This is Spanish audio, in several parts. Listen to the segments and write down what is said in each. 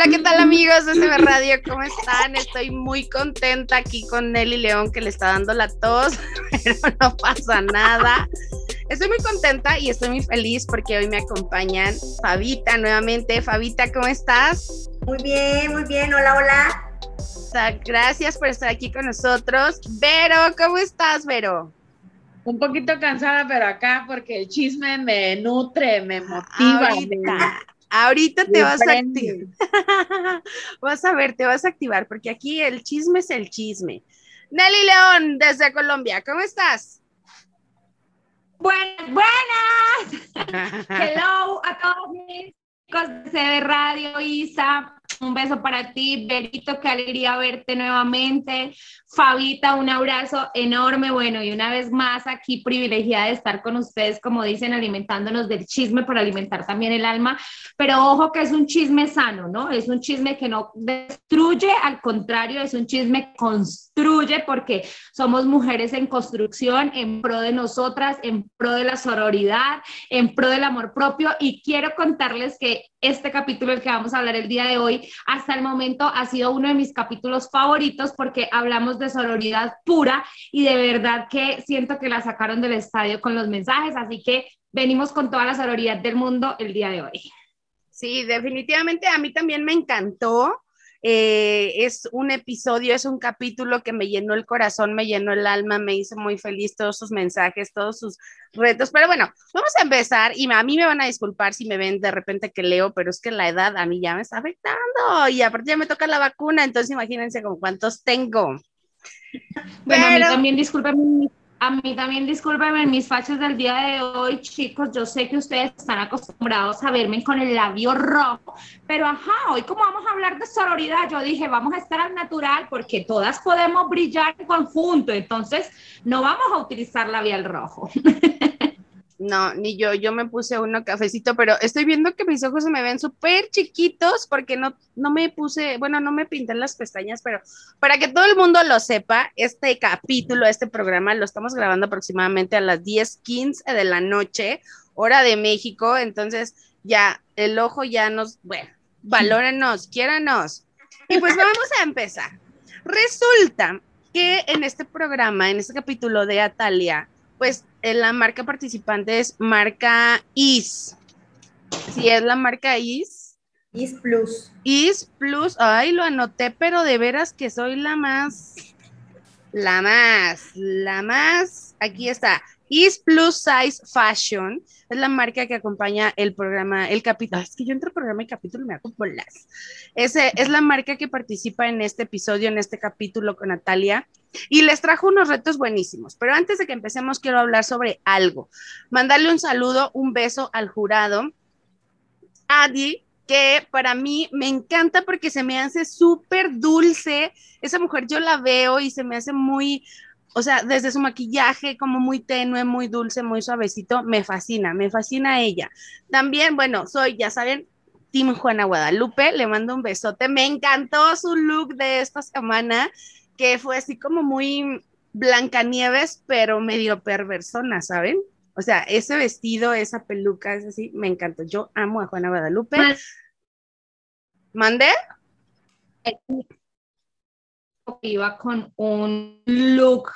Hola, ¿qué tal amigos de CB Radio? ¿Cómo están? Estoy muy contenta aquí con Nelly León que le está dando la tos, pero no pasa nada. Estoy muy contenta y estoy muy feliz porque hoy me acompañan Fabita nuevamente. Fabita, ¿cómo estás? Muy bien, muy bien. Hola, hola. Gracias por estar aquí con nosotros. Vero, ¿cómo estás, Vero? Un poquito cansada, pero acá porque el chisme me nutre, me motiva. Ahorita, te vas a activar. vas a ver, te vas a activar porque aquí el chisme es el chisme. Nelly León, desde Colombia, ¿cómo estás? Buenas, buenas. Hello a todos mis chicos de Radio, Isa. Un beso para ti, Berito, qué alegría verte nuevamente. Fabita, un abrazo enorme. Bueno, y una vez más aquí privilegiada de estar con ustedes, como dicen, alimentándonos del chisme para alimentar también el alma. Pero ojo que es un chisme sano, ¿no? Es un chisme que no destruye, al contrario, es un chisme que construye porque somos mujeres en construcción, en pro de nosotras, en pro de la sororidad, en pro del amor propio. Y quiero contarles que este capítulo, el que vamos a hablar el día de hoy, hasta el momento ha sido uno de mis capítulos favoritos porque hablamos de sororidad pura y de verdad que siento que la sacaron del estadio con los mensajes, así que venimos con toda la sororidad del mundo el día de hoy. Sí, definitivamente a mí también me encantó. Eh, es un episodio, es un capítulo que me llenó el corazón, me llenó el alma, me hizo muy feliz todos sus mensajes, todos sus retos. Pero bueno, vamos a empezar y a mí me van a disculpar si me ven de repente que leo, pero es que la edad a mí ya me está afectando y aparte ya me toca la vacuna, entonces imagínense con cuántos tengo. Bueno, a mí también discúlpenme, a mí también discúlpenme mis fachos del día de hoy, chicos. Yo sé que ustedes están acostumbrados a verme con el labio rojo, pero ajá, hoy como vamos a hablar de sororidad, yo dije, vamos a estar al natural porque todas podemos brillar en conjunto, entonces no vamos a utilizar labial rojo. No, ni yo, yo me puse uno cafecito, pero estoy viendo que mis ojos se me ven súper chiquitos porque no, no me puse, bueno, no me pinté las pestañas, pero para que todo el mundo lo sepa, este capítulo, este programa lo estamos grabando aproximadamente a las 10:15 de la noche, hora de México, entonces ya el ojo ya nos, bueno, valórenos, quiéranos. Y pues vamos a empezar. Resulta que en este programa, en este capítulo de Atalia, pues la marca participante es marca IS. Si es la marca IS. IS Plus. IS Plus. Ay, lo anoté, pero de veras que soy la más. La más. La más. Aquí está. Is Plus Size Fashion es la marca que acompaña el programa, el capítulo. Es que yo entro programa y capítulo me hago bolas. Ese es la marca que participa en este episodio, en este capítulo con Natalia. Y les trajo unos retos buenísimos. Pero antes de que empecemos, quiero hablar sobre algo. Mandarle un saludo, un beso al jurado. Adi, que para mí me encanta porque se me hace súper dulce. Esa mujer yo la veo y se me hace muy, o sea, desde su maquillaje como muy tenue, muy dulce, muy suavecito, me fascina, me fascina ella. También, bueno, soy, ya saben, Team Juana Guadalupe, le mando un besote, me encantó su look de esta semana, que fue así como muy Blancanieves, pero medio perversona, ¿saben? O sea, ese vestido, esa peluca, es así, me encantó. Yo amo a Juana Guadalupe. ¿Mandé? Iba con un look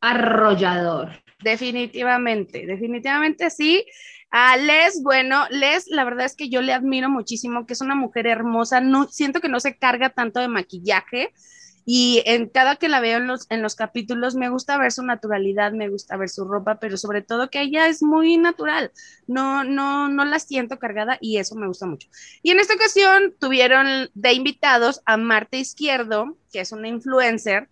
arrollador. Definitivamente, definitivamente sí. A Les, bueno, Les, la verdad es que yo le admiro muchísimo, que es una mujer hermosa, no, siento que no se carga tanto de maquillaje y en cada que la veo en los, en los capítulos me gusta ver su naturalidad, me gusta ver su ropa, pero sobre todo que ella es muy natural, no, no, no la siento cargada y eso me gusta mucho. Y en esta ocasión tuvieron de invitados a Marta Izquierdo, que es una influencer,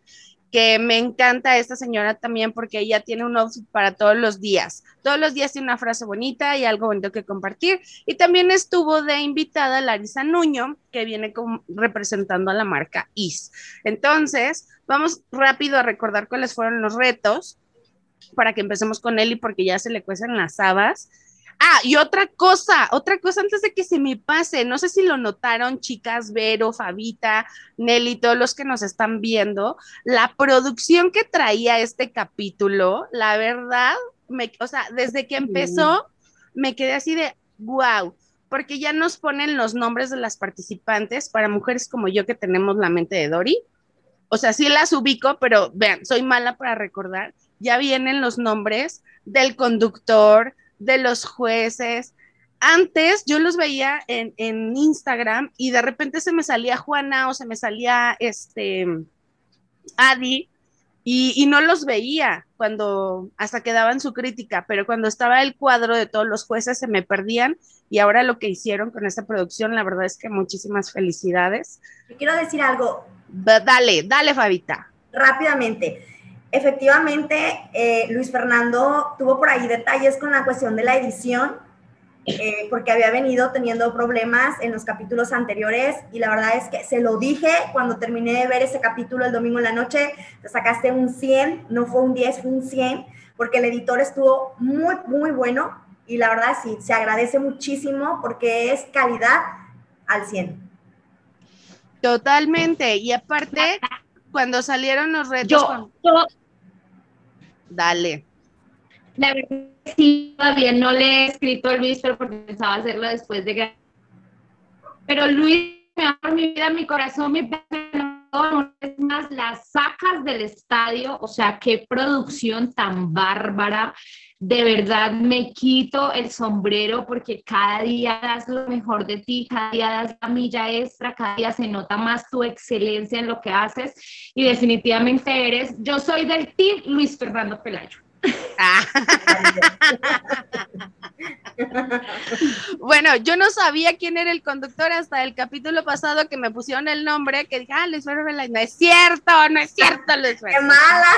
que me encanta esta señora también porque ella tiene un outfit para todos los días. Todos los días tiene una frase bonita y algo bonito que compartir. Y también estuvo de invitada Larisa Nuño, que viene representando a la marca IS. Entonces, vamos rápido a recordar cuáles fueron los retos para que empecemos con Eli porque ya se le cuecen las habas. Ah, y otra cosa, otra cosa antes de que se me pase, no sé si lo notaron, chicas, Vero, Fabita, Nelly, todos los que nos están viendo, la producción que traía este capítulo, la verdad, me, o sea, desde que empezó, me quedé así de, wow, porque ya nos ponen los nombres de las participantes para mujeres como yo que tenemos la mente de Dory. O sea, sí las ubico, pero vean, soy mala para recordar. Ya vienen los nombres del conductor, de los jueces. Antes yo los veía en, en Instagram y de repente se me salía Juana o se me salía este Adi y, no los veía cuando hasta que daban su crítica, pero cuando estaba el cuadro de todos los jueces se me perdían y ahora lo que hicieron con esta producción, la verdad es que muchísimas felicidades. Quiero decir algo. Dale, dale, Fabita. Rápidamente. Efectivamente, eh, Luis Fernando tuvo por ahí detalles con la cuestión de la edición eh, porque había venido teniendo problemas en los capítulos anteriores y la verdad es que se lo dije cuando terminé de ver ese capítulo el domingo en la noche, te sacaste un 100, no fue un 10, fue un 100, porque el editor estuvo muy, muy bueno y la verdad sí, se agradece muchísimo porque es calidad al 100. Totalmente, y aparte, cuando salieron los retos... Yo, yo Dale. La verdad sí, todavía no le he escrito a Luis, pero pensaba hacerlo después de que... Pero Luis, mi amor, mi vida, mi corazón, mi es más, las sacas del estadio, o sea, qué producción tan bárbara. De verdad me quito el sombrero porque cada día das lo mejor de ti, cada día das la milla extra, cada día se nota más tu excelencia en lo que haces y definitivamente eres, yo soy del team Luis Fernando Pelayo. bueno, yo no sabía quién era el conductor hasta el capítulo pasado que me pusieron el nombre, que dije, ah, Luis Ferrer No es cierto, no es cierto, Luis ¡Qué mala!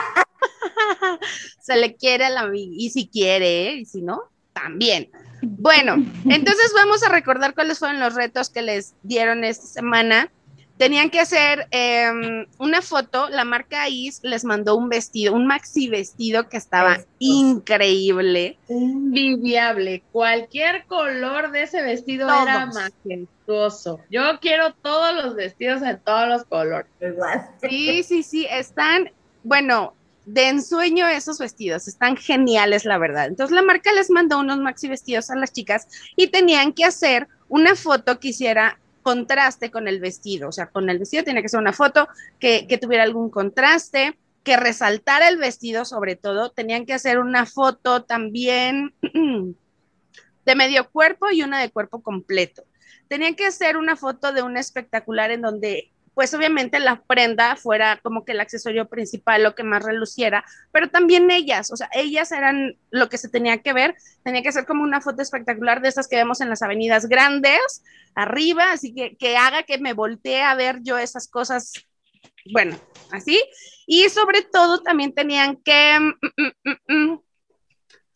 Se le quiere a la y si quiere, y si no, también. Bueno, entonces vamos a recordar cuáles fueron los retos que les dieron esta semana tenían que hacer em, una foto, la marca IS les mandó un vestido, un maxi vestido que estaba increíble. Envidiable. Cualquier color de ese vestido era majestuoso. Yo quiero todos los vestidos en todos los colores. Sí, sí, sí, están, bueno, de ensueño esos vestidos, están geniales, la verdad. Entonces la marca les mandó unos maxi vestidos a las chicas y tenían que hacer una foto que hiciera contraste con el vestido, o sea, con el vestido tiene que ser una foto que, tuviera algún contraste, que resaltara el vestido sobre todo, tenían que hacer una foto también de medio cuerpo y una de cuerpo completo. Tenían que hacer una foto de un espectacular en donde pues obviamente la prenda fuera como que el accesorio principal, lo que más reluciera, pero también ellas, o sea, ellas eran lo que se tenía que ver, tenía que ser como una foto espectacular de esas que vemos en las avenidas grandes, arriba, así que que haga que me voltee a ver yo esas cosas, bueno, así, y sobre todo también tenían que... Mm, mm, mm,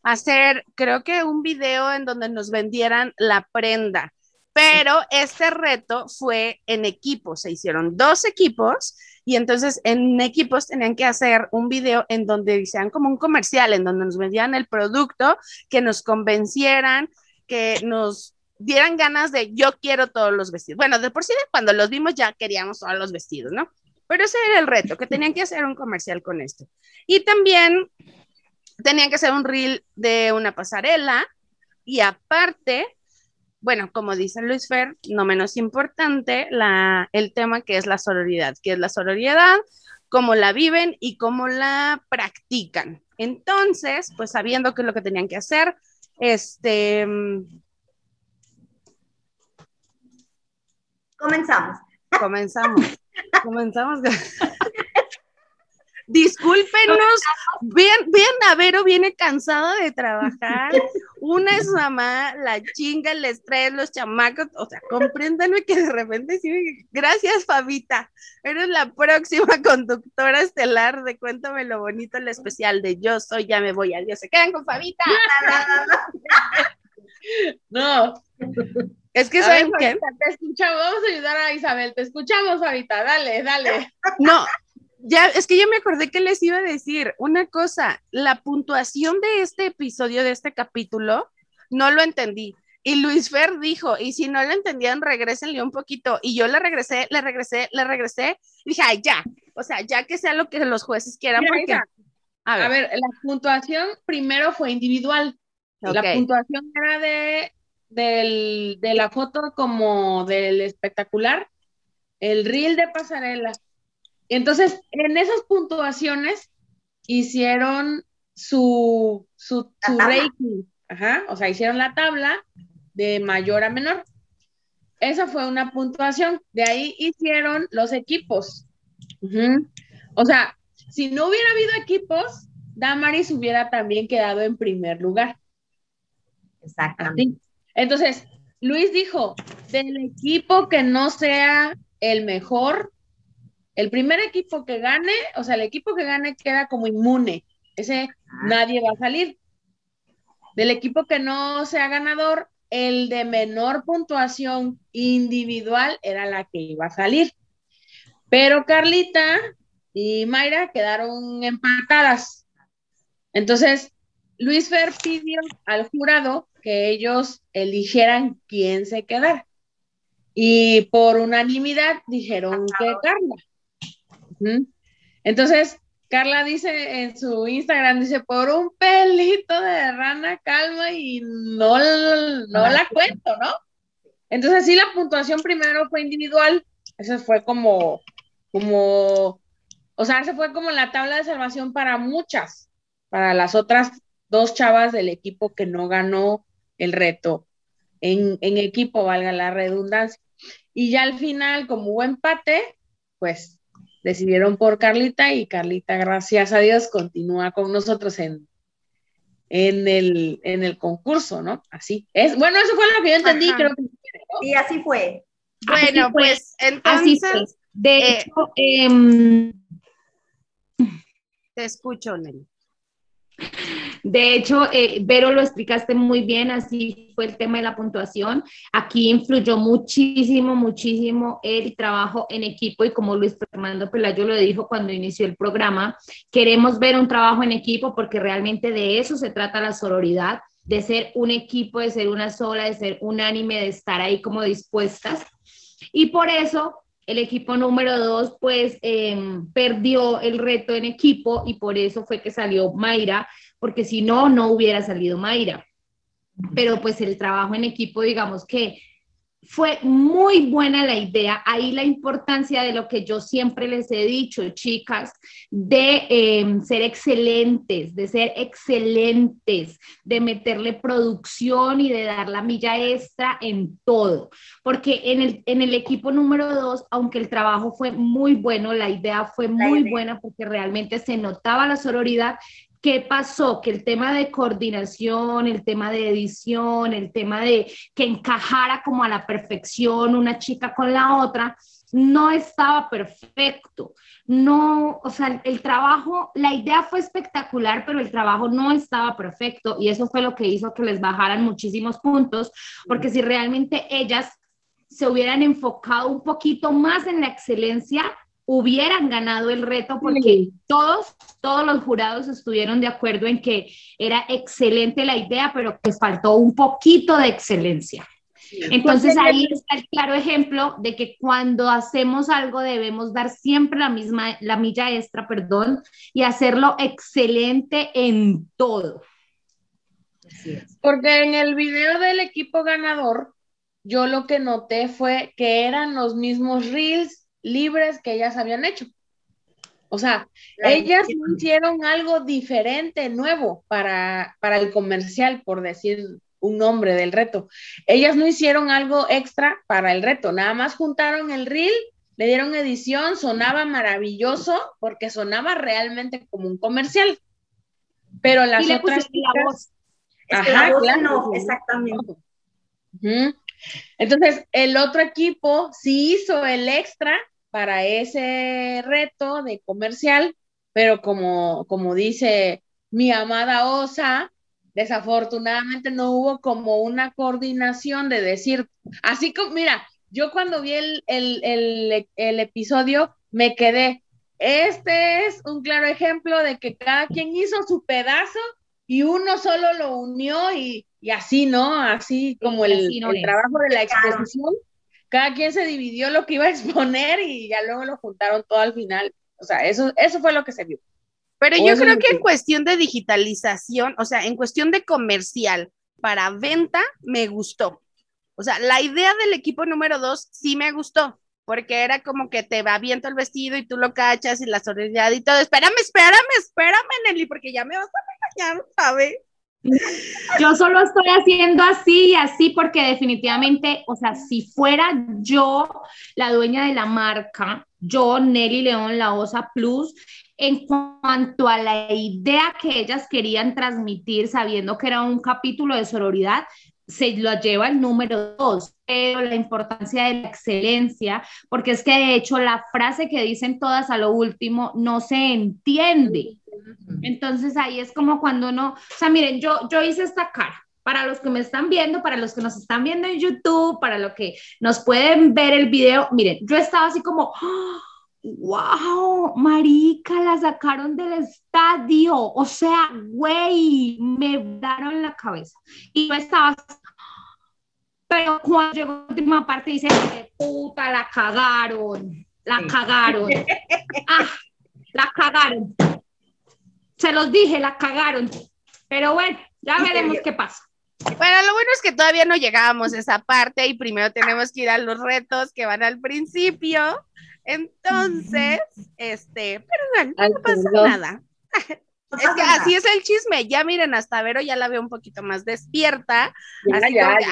hacer, creo que un video en donde nos vendieran la prenda pero este reto fue en equipos, se hicieron dos equipos y entonces en equipos tenían que hacer un video en donde hicieran como un comercial, en donde nos vendían el producto, que nos convencieran, que nos dieran ganas de yo quiero todos los vestidos. Bueno, de por sí cuando los vimos ya queríamos todos los vestidos, ¿no? Pero ese era el reto, que tenían que hacer un comercial con esto. Y también tenían que hacer un reel de una pasarela y aparte bueno, como dice Luis Fer, no menos importante, la, el tema que es la sororidad, que es la sororidad, cómo la viven y cómo la practican. Entonces, pues sabiendo qué es lo que tenían que hacer, este... Comenzamos. Comenzamos. Comenzamos. Discúlpenos, vean, vean a Vero, viene cansada de trabajar. Una es mamá, la chinga, el estrés, los chamacos, o sea, compréndanme que de repente sí, gracias Fabita, eres la próxima conductora estelar de Cuéntame lo bonito, el especial de Yo soy, ya me voy, adiós, se quedan con Fabita. No. Es que saben que te escuchamos, vamos a ayudar a Isabel, te escuchamos Fabita, dale, dale. No, ya, es que yo me acordé que les iba a decir una cosa, la puntuación de este episodio, de este capítulo, no lo entendí. Y Luis Fer dijo, y si no lo entendían, regrésenle un poquito. Y yo le regresé, le regresé, le regresé. Y dije, ay, ya. O sea, ya que sea lo que los jueces quieran. porque... a, ver. la puntuación primero fue individual. La puntuación era de del, de la foto como del espectacular, el reel de pasarela. Entonces, en esas puntuaciones hicieron su, su, su ranking, Ajá, o sea, hicieron la tabla de mayor a menor. Esa fue una puntuación. De ahí hicieron los equipos. O sea, si no hubiera habido equipos, Damaris hubiera también quedado en primer lugar. Exactamente. Entonces, Luis dijo, del equipo que no sea el mejor, el primer equipo que gane, o sea, el equipo que gane queda como inmune. Ese nadie va a salir. Del equipo que no sea ganador, el de menor puntuación individual era la que iba a salir. Pero Carlita y Mayra quedaron empatadas. Entonces, Luis Fer pidió al jurado que ellos eligieran quién se quedara. Y por unanimidad dijeron que Carla. Entonces, Carla dice en su Instagram, dice, por un pelito de rana calma y no, no la cuento, ¿no? Entonces sí, la puntuación primero fue individual, eso fue como, como, o sea, esa fue como la tabla de salvación para muchas, para las otras dos chavas del equipo que no ganó el reto en, en equipo, valga la redundancia. Y ya al final, como hubo empate, pues decidieron por Carlita y Carlita, gracias a Dios, continúa con nosotros en, en, el, en el concurso, ¿no? Así es. Bueno, eso fue lo que yo entendí, creo que. Sí, así fue. Bueno, pues entonces. De eh, hecho, em, te escucho, Nelly. De hecho, eh, Vero lo explicaste muy bien, así fue el tema de la puntuación. Aquí influyó muchísimo, muchísimo el trabajo en equipo y como Luis Fernando Pelayo lo dijo cuando inició el programa, queremos ver un trabajo en equipo porque realmente de eso se trata la sororidad, de ser un equipo, de ser una sola, de ser unánime, de estar ahí como dispuestas. Y por eso el equipo número dos, pues, em, perdió el reto en equipo y por eso fue que salió Mayra porque si no, no hubiera salido Mayra. Pero pues el trabajo en equipo, digamos que fue muy buena la idea. Ahí la importancia de lo que yo siempre les he dicho, chicas, de em, ser excelentes, de ser excelentes, de meterle producción y de dar la milla extra en todo. Porque en el, en el equipo número dos, aunque el trabajo fue muy bueno, la idea fue muy buena porque realmente se notaba la sororidad ¿Qué pasó? Que el tema de coordinación, el tema de edición, el tema de que encajara como a la perfección una chica con la otra, no estaba perfecto. No, o sea, el trabajo, la idea fue espectacular, pero el trabajo no estaba perfecto y eso fue lo que hizo que les bajaran muchísimos puntos, porque si realmente ellas se hubieran enfocado un poquito más en la excelencia, hubieran ganado el reto porque todos, todos los jurados estuvieron de acuerdo en que era excelente la idea, pero que faltó un poquito de excelencia. Entonces ahí está el claro ejemplo de que cuando hacemos algo debemos dar siempre la misma, la milla extra, perdón, y hacerlo excelente en todo. Porque en el video del equipo ganador, yo lo que noté fue que eran los mismos reels libres que ellas habían hecho. O sea, ellas no hicieron algo diferente, nuevo para, para el comercial, por decir un nombre del reto. Ellas no hicieron algo extra para el reto, nada más juntaron el reel, le dieron edición, sonaba maravilloso porque sonaba realmente como un comercial. Pero las otras la voz. Ajá, no, exactamente. Entonces, el otro equipo sí hizo el extra para ese reto de comercial, pero como, como dice mi amada Osa, desafortunadamente no hubo como una coordinación de decir, así como, mira, yo cuando vi el, el, episodio me quedé, este es un claro ejemplo de que cada quien hizo su pedazo y uno solo lo unió y, así, ¿no? Así como el, trabajo de la exposición cada quien se dividió lo que iba a exponer y ya luego lo juntaron todo al final. O sea, eso, eso fue lo que se vio. Pero yo creo que en cuestión de digitalización, o sea, en cuestión de comercial para venta me gustó. O sea, la idea del equipo número dos sí me gustó, porque era como que te va viento el vestido y tú lo cachas y la soledad y todo. Espérame, espérame, espérame, Nelly, porque ya me vas a regañar, ¿sabes? Yo solo estoy haciendo así y así porque definitivamente, o sea, si fuera yo la dueña de la marca, yo, Nelly León, la OSA Plus, en cuanto a la idea que ellas querían transmitir, sabiendo que era un capítulo de sororidad, se lo lleva el número dos, pero la importancia de la excelencia, porque es que de hecho la frase que dicen todas a lo último no se entiende. Entonces ahí es como cuando uno, o sea, miren, yo, yo hice esta cara. Para los que me están viendo, para los que nos están viendo en YouTube, para los que nos pueden ver el video, miren, yo estaba así como, wow, marica, la sacaron del estadio. O sea, güey, me daron la cabeza. Y yo estaba pero cuando llegó la última parte dice, puta, la cagaron, la cagaron. Ah, la cagaron. Se los dije, la cagaron. Pero bueno, ya veremos qué pasa. Bueno, lo bueno es que todavía no llegábamos a esa parte y primero tenemos que ir a los retos que van al principio. Entonces, este, pero bueno, no pasa nada. Es que así es el chisme. Ya miren, hasta Vero ya la veo un poquito más despierta.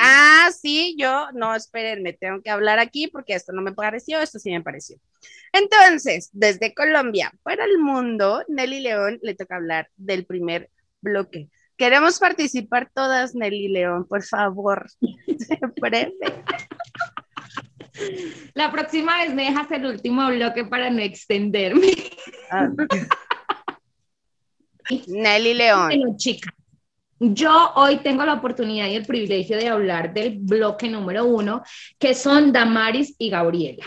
ah, sí, yo, no, espérenme, tengo que hablar aquí porque esto no me pareció, esto sí me pareció. Entonces, desde Colombia para el mundo, Nelly León le toca hablar del primer bloque. Queremos participar todas, Nelly León, por favor. La próxima vez me dejas el último bloque para no extenderme. Ah. Nelly León. chica, yo hoy tengo la oportunidad y el privilegio de hablar del bloque número uno, que son Damaris y Gabriela.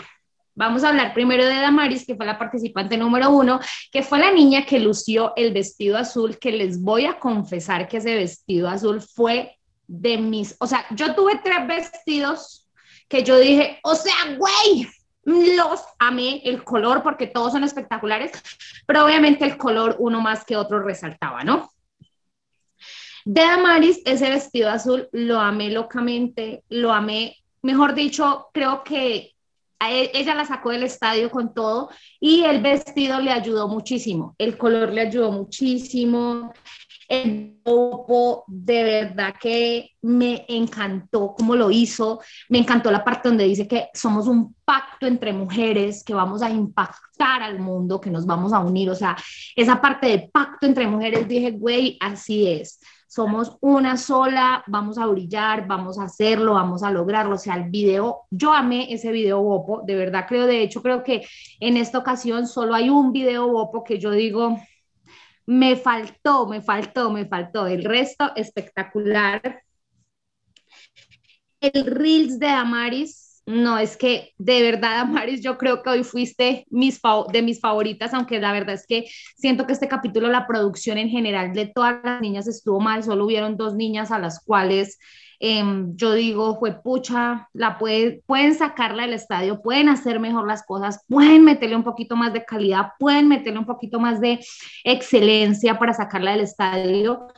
Vamos a hablar primero de Damaris, que fue la participante número uno, que fue la niña que lució el vestido azul, que les voy a confesar que ese vestido azul fue de mis, o sea, yo tuve tres vestidos que yo dije, o sea, güey, los amé, el color, porque todos son espectaculares, pero obviamente el color uno más que otro resaltaba, ¿no? De Damaris, ese vestido azul lo amé locamente, lo amé, mejor dicho, creo que e, ella la sacó del estadio con todo y el vestido le ayudó muchísimo, el color le ayudó muchísimo, el grupo de verdad que me encantó cómo lo hizo, me encantó la parte donde dice que somos un pacto entre mujeres, que vamos a impactar al mundo, que nos vamos a unir, o sea, esa parte de pacto entre mujeres, dije, güey, así es, somos una sola, vamos a brillar, vamos a hacerlo, vamos a lograrlo, o sea, el video, yo amé ese video Bopo, de verdad creo, de hecho creo que en esta ocasión solo hay un video Bopo que yo digo, me faltó, me faltó, me faltó. El resto espectacular. El Reels de Amaris, no, es que de verdad, Amaris, yo creo que hoy fuiste mis de mis favoritas, aunque la verdad es que siento que este capítulo, la producción en general de todas las niñas estuvo mal, solo hubieron dos niñas a las cuales Em, yo digo, fue pucha, la puede, pueden sacarla del estadio, pueden hacer mejor las cosas, pueden meterle un poquito más de calidad, pueden meterle un poquito más de excelencia para sacarla del estadio.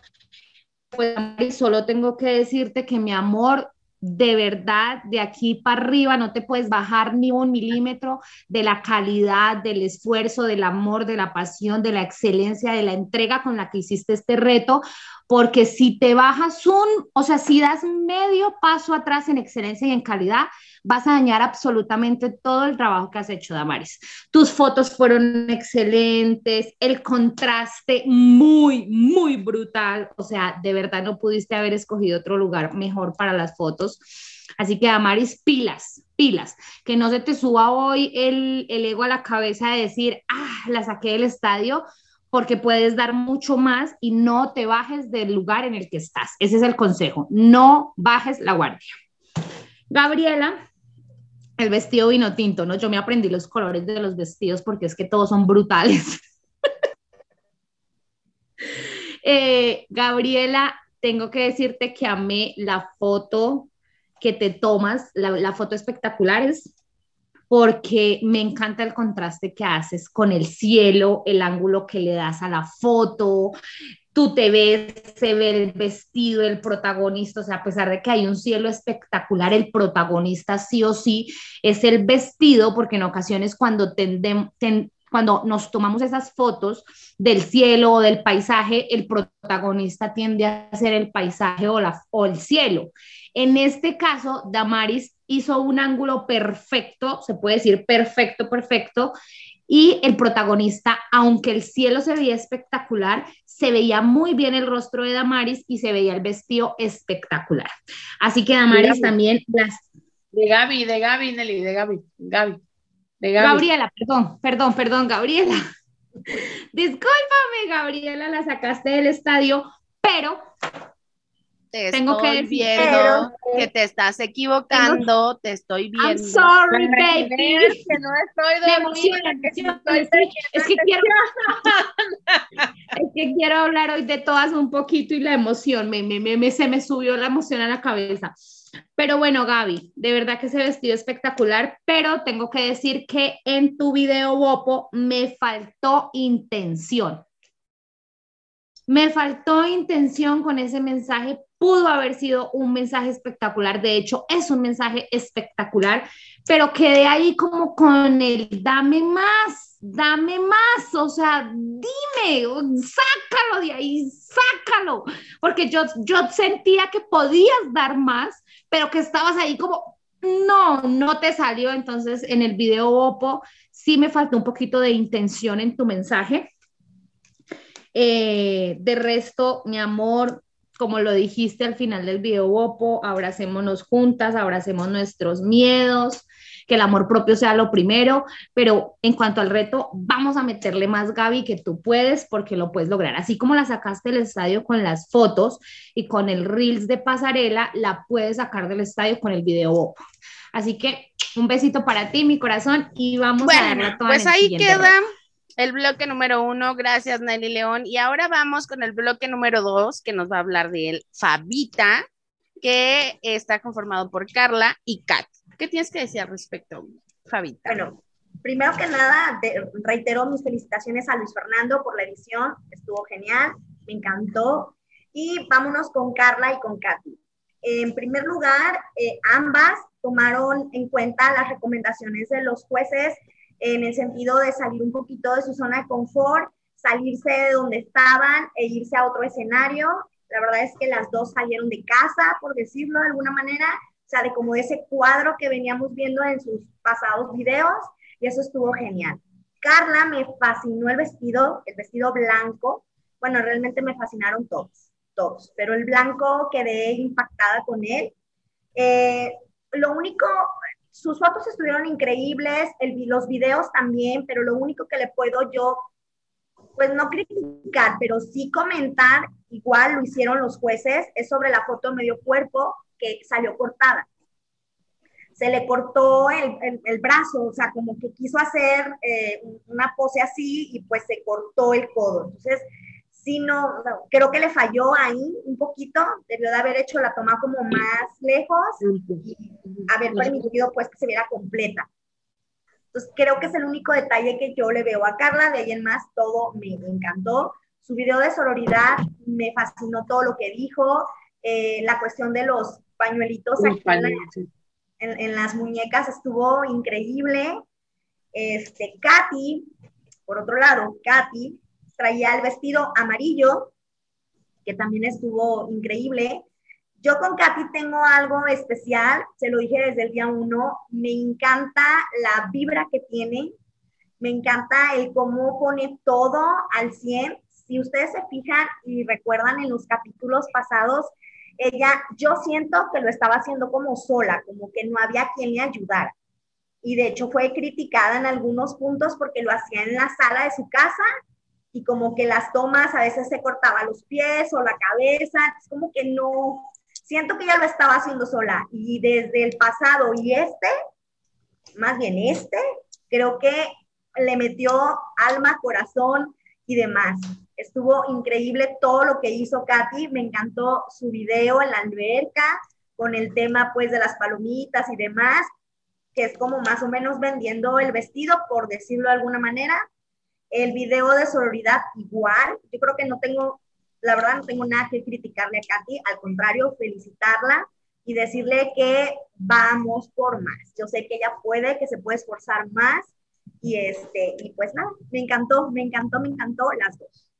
Pues solo tengo que decirte que mi amor, de verdad, de aquí para arriba no te puedes bajar ni un milímetro de la calidad, del esfuerzo, del amor, de la pasión, de la excelencia, de la entrega con la que hiciste este reto, porque si te bajas un, o sea, si das medio paso atrás en excelencia y en calidad, vas a dañar absolutamente todo el trabajo que has hecho, Damaris. Tus fotos fueron excelentes, el contraste muy, muy brutal, o sea, de verdad no pudiste haber escogido otro lugar mejor para las fotos. Así que, Damaris, pilas, pilas, que no se te suba hoy el, el ego a la cabeza de decir, ah, la saqué del estadio, porque puedes dar mucho más y no te bajes del lugar en el que estás. Ese es el consejo, no bajes la guardia. Gabriela, el vestido vino tinto, ¿no? Yo me aprendí los colores de los vestidos porque es que todos son brutales. Eh, Gabriela, tengo que decirte que amé la foto que te tomas, la, la foto espectacular es porque me encanta el contraste que haces con el cielo, el ángulo que le das a la foto, tú te ves, se ve el vestido del protagonista, o sea, a pesar de que hay un cielo espectacular, el protagonista sí o sí es el vestido, porque en ocasiones cuando tendemos, cuando nos tomamos esas fotos del cielo o del paisaje, el protagonista tiende a ser el paisaje o, la, o el cielo. En este caso, Damaris hizo un ángulo perfecto, se puede decir perfecto, perfecto, y el protagonista, aunque el cielo se veía espectacular, se veía muy bien el rostro de Damaris y se veía el vestido espectacular. Así que Damaris también las... De Gaby, de Gaby, Nelly, de Gaby, Gaby. Gabriela, perdón, perdón, perdón, Gabriela. Discúlpame, Gabriela, la sacaste del estadio, pero te tengo que decir viendo que te estás equivocando, te estoy viendo. I'm sorry, baby. Que no estoy es, que quiero, es que quiero hablar hoy de todas un poquito y la emoción, me, me, me, se me subió la emoción a la cabeza. Pero bueno, Gaby, de verdad que ese vestido espectacular, pero tengo que decir que en tu video, Bopo, me faltó intención. Me faltó intención con ese mensaje. Pudo haber sido un mensaje espectacular. De hecho, es un mensaje espectacular, pero quedé ahí como con el dame más, dame más. O sea, dime, sácalo de ahí, sácalo. Porque yo, yo sentía que podías dar más, pero que estabas ahí como, no, no te salió. Entonces, en el video Oppo sí me faltó un poquito de intención en tu mensaje. Eh, de resto, mi amor, como lo dijiste al final del video Oppo, abracémonos juntas, abracemos nuestros miedos, que el amor propio sea lo primero, pero en cuanto al reto, vamos a meterle más, Gaby, que tú puedes, porque lo puedes lograr. Así como la sacaste del estadio con las fotos y con el Reels de pasarela, la puedes sacar del estadio con el video Así que un besito para ti, mi corazón, y vamos a darle toda Pues ahí queda. El bloque número uno, gracias Nelly León. Y ahora vamos con el bloque número dos, que nos va a hablar de él, Fabita, que está conformado por Carla y Kat. ¿Qué tienes que decir al respecto, Fabita? Bueno, primero que nada, reitero mis felicitaciones a Luis Fernando por la edición, estuvo genial, me encantó. Y vámonos con Carla y con Katy. En primer lugar, eh, ambas tomaron en cuenta las recomendaciones de los jueces en el sentido de salir un poquito de su zona de confort, salirse de donde estaban e irse a otro escenario. La verdad es que las dos salieron de casa, por decirlo de alguna manera, o sea, de como ese cuadro que veníamos viendo en sus pasados videos, y eso estuvo genial. Carla me fascinó el vestido, el vestido blanco. Bueno, realmente me fascinaron todos, todos, pero el blanco quedé impactada con él. Eh, lo único, sus fotos estuvieron increíbles, el, los videos también, pero lo único que le puedo yo, pues no criticar, pero sí comentar, igual lo hicieron los jueces, es sobre la foto medio cuerpo que salió cortada. Se le cortó el, el, brazo, o sea, como que quiso hacer eh, una pose así y pues se cortó el codo. Entonces, sí, no, creo que le falló ahí un poquito, debió de haber hecho la toma como más lejos y haber permitido pues que se viera completa. Entonces, creo que es el único detalle que yo le veo a Carla, de ahí en más todo me encantó. Su video de sororidad me fascinó todo lo que dijo, eh, la cuestión de los pañuelitos aquí en, las muñecas estuvo increíble. Este, Katy, por otro lado, Katy traía el vestido amarillo, que también estuvo increíble. Yo con Katy tengo algo especial, se lo dije desde el día uno, me encanta la vibra que tiene, me encanta el cómo pone todo al 100. Si ustedes se fijan y recuerdan en los capítulos pasados, ella, yo siento que lo estaba haciendo como sola, como que no había quien le ayudara. Y de hecho fue criticada en algunos puntos porque lo hacía en la sala de su casa y como que las tomas a veces se cortaba los pies o la cabeza, es como que no, siento que ella lo estaba haciendo sola. Y desde el pasado y este, más bien este, creo que le metió alma, corazón y demás. Estuvo increíble todo lo que hizo Katy, me encantó su video en la alberca con el tema pues de las palomitas y demás, que es como más o menos vendiendo el vestido, por decirlo de alguna manera. El video de sororidad igual, yo creo que no tengo la verdad no tengo nada que criticarle a Katy, al contrario, felicitarla y decirle que vamos por más. Yo sé que ella puede, que se puede esforzar más y este y pues nada, me encantó, me encantó, me encantó las dos.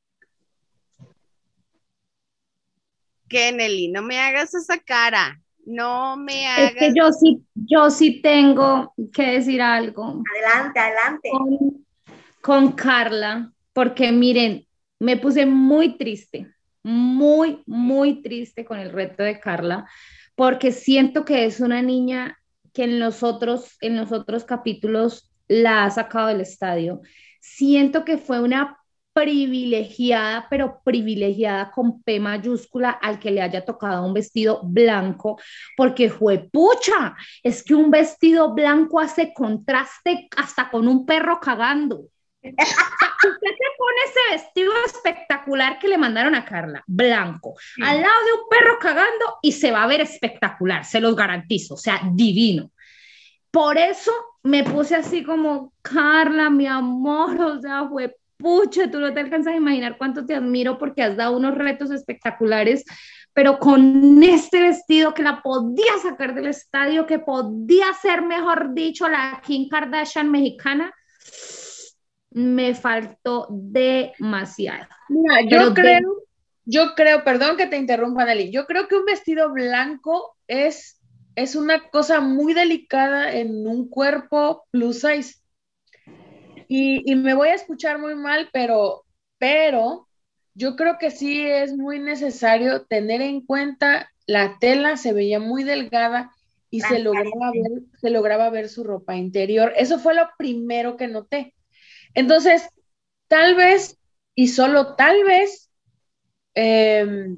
Kennedy, no me hagas esa cara. No me hagas. Es que yo sí, yo sí tengo que decir algo. Adelante, adelante. Con, con Carla, porque miren, me puse muy triste, muy, muy triste con el reto de Carla, porque siento que es una niña que en los otros, en los otros capítulos la ha sacado del estadio. Siento que fue una privilegiada, pero privilegiada con P mayúscula al que le haya tocado un vestido blanco, porque fue pucha, es que un vestido blanco hace contraste hasta con un perro cagando. Usted se pone ese vestido espectacular que le mandaron a Carla, blanco, al lado de un perro cagando y se va a ver espectacular, se los garantizo, o sea, divino. Por eso me puse así como, Carla, mi amor, o sea, fue pucha, tú no te alcanzas a imaginar cuánto te admiro porque has dado unos retos espectaculares, pero con este vestido que la podía sacar del estadio, que podía ser, mejor dicho, la Kim Kardashian mexicana, me faltó demasiado. Mira, yo creo, yo creo, perdón que te interrumpa, Nelly, yo creo que un vestido blanco es, es una cosa muy delicada en un cuerpo plus size. Y, me voy a escuchar muy mal, pero, pero yo creo que sí es muy necesario tener en cuenta la tela, se veía muy delgada y se lograba, ver, se lograba ver su ropa interior. Eso fue lo primero que noté. Entonces, tal vez, y solo tal vez, em,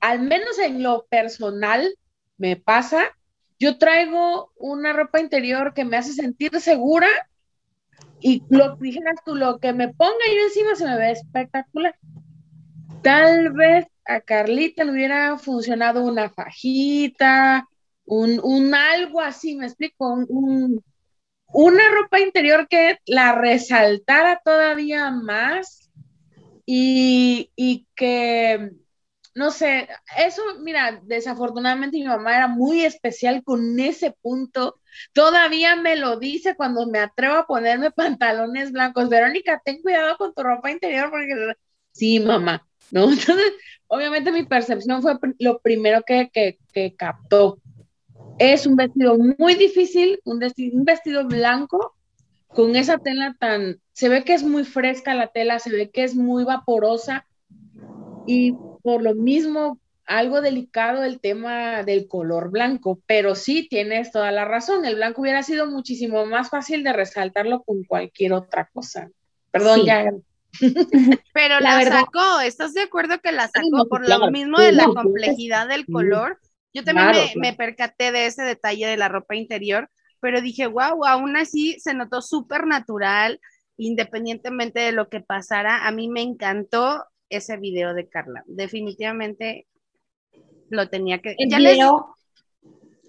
al menos en lo personal, me pasa, yo traigo una ropa interior que me hace sentir segura y lo dijeras tú, lo que me ponga yo encima se me ve espectacular. Tal vez a Carlita le hubiera funcionado una fajita, un, algo así, me explico, un, una ropa interior que la resaltara todavía más y, y que no sé, eso, mira, desafortunadamente mi mamá era muy especial con ese punto. Todavía me lo dice cuando me atrevo a ponerme pantalones blancos. Verónica, ten cuidado con tu ropa interior porque sí, mamá, ¿no? Entonces, obviamente mi percepción fue lo primero que, que, captó. Es un vestido muy difícil, un vestido, un vestido blanco con esa tela tan, se ve que es muy fresca la tela, se ve que es muy vaporosa y por lo mismo algo delicado el tema del color blanco, pero sí tienes toda la razón, el blanco hubiera sido muchísimo más fácil de resaltarlo con cualquier otra cosa. Perdón, ya. Pero la, sacó, ¿estás de acuerdo que la sacó por lo mismo de la complejidad del color? Yo también me, percaté de ese detalle de la ropa interior, pero dije, wow, aún así se notó súper natural, independientemente de lo que pasara. A mí me encantó ese video de Carla. Definitivamente lo tenía que... El video,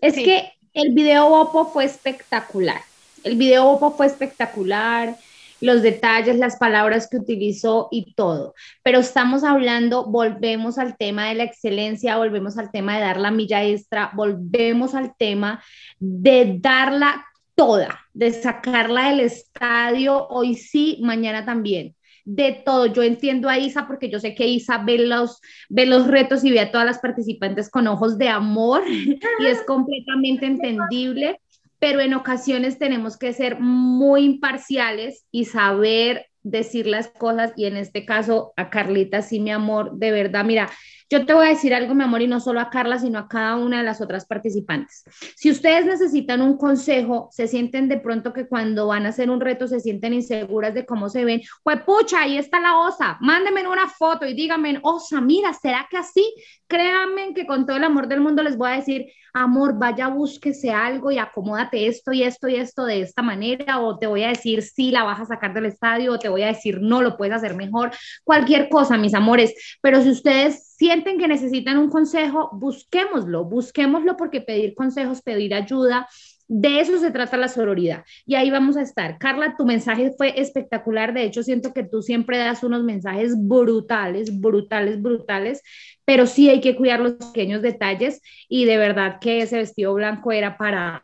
Es que el video Oppo fue espectacular. El video Oppo fue espectacular, los detalles, las palabras que utilizó y todo. Pero estamos hablando, volvemos al tema de la excelencia, volvemos al tema de dar la milla extra, volvemos al tema de darla toda, de sacarla del estadio hoy sí, mañana también de todo. Yo entiendo a Isa porque yo sé que Isa ve los, ve los retos y ve a todas las participantes con ojos de amor y es completamente entendible, pero en ocasiones tenemos que ser muy imparciales y saber decir las cosas y en este caso a Carlita, sí, mi amor, de verdad, mira, yo te voy a decir algo, mi amor, y no solo a Carla, sino a cada una de las otras participantes. Si ustedes necesitan un consejo, se sienten de pronto que cuando van a hacer un reto se sienten inseguras de cómo se ven, pues pucha, ahí está la osa, mándenme una foto y díganme, osa, mira, ¿será que así? Créanme que con todo el amor del mundo les voy a decir, amor, vaya, búsquese algo y acomódate esto y esto y esto de esta manera, o te voy a decir, sí, la vas a sacar del estadio, o te voy a decir, no, lo puedes hacer mejor, cualquier cosa, mis amores. Pero si ustedes sienten que necesitan un consejo, busquémoslo, busquémoslo porque pedir consejos, pedir ayuda De eso se trata la sororidad. Y ahí vamos a estar. Carla, tu mensaje fue espectacular. De hecho, siento que tú siempre das unos mensajes brutales, brutales, brutales, pero sí hay que cuidar los pequeños detalles y de verdad que ese vestido blanco era para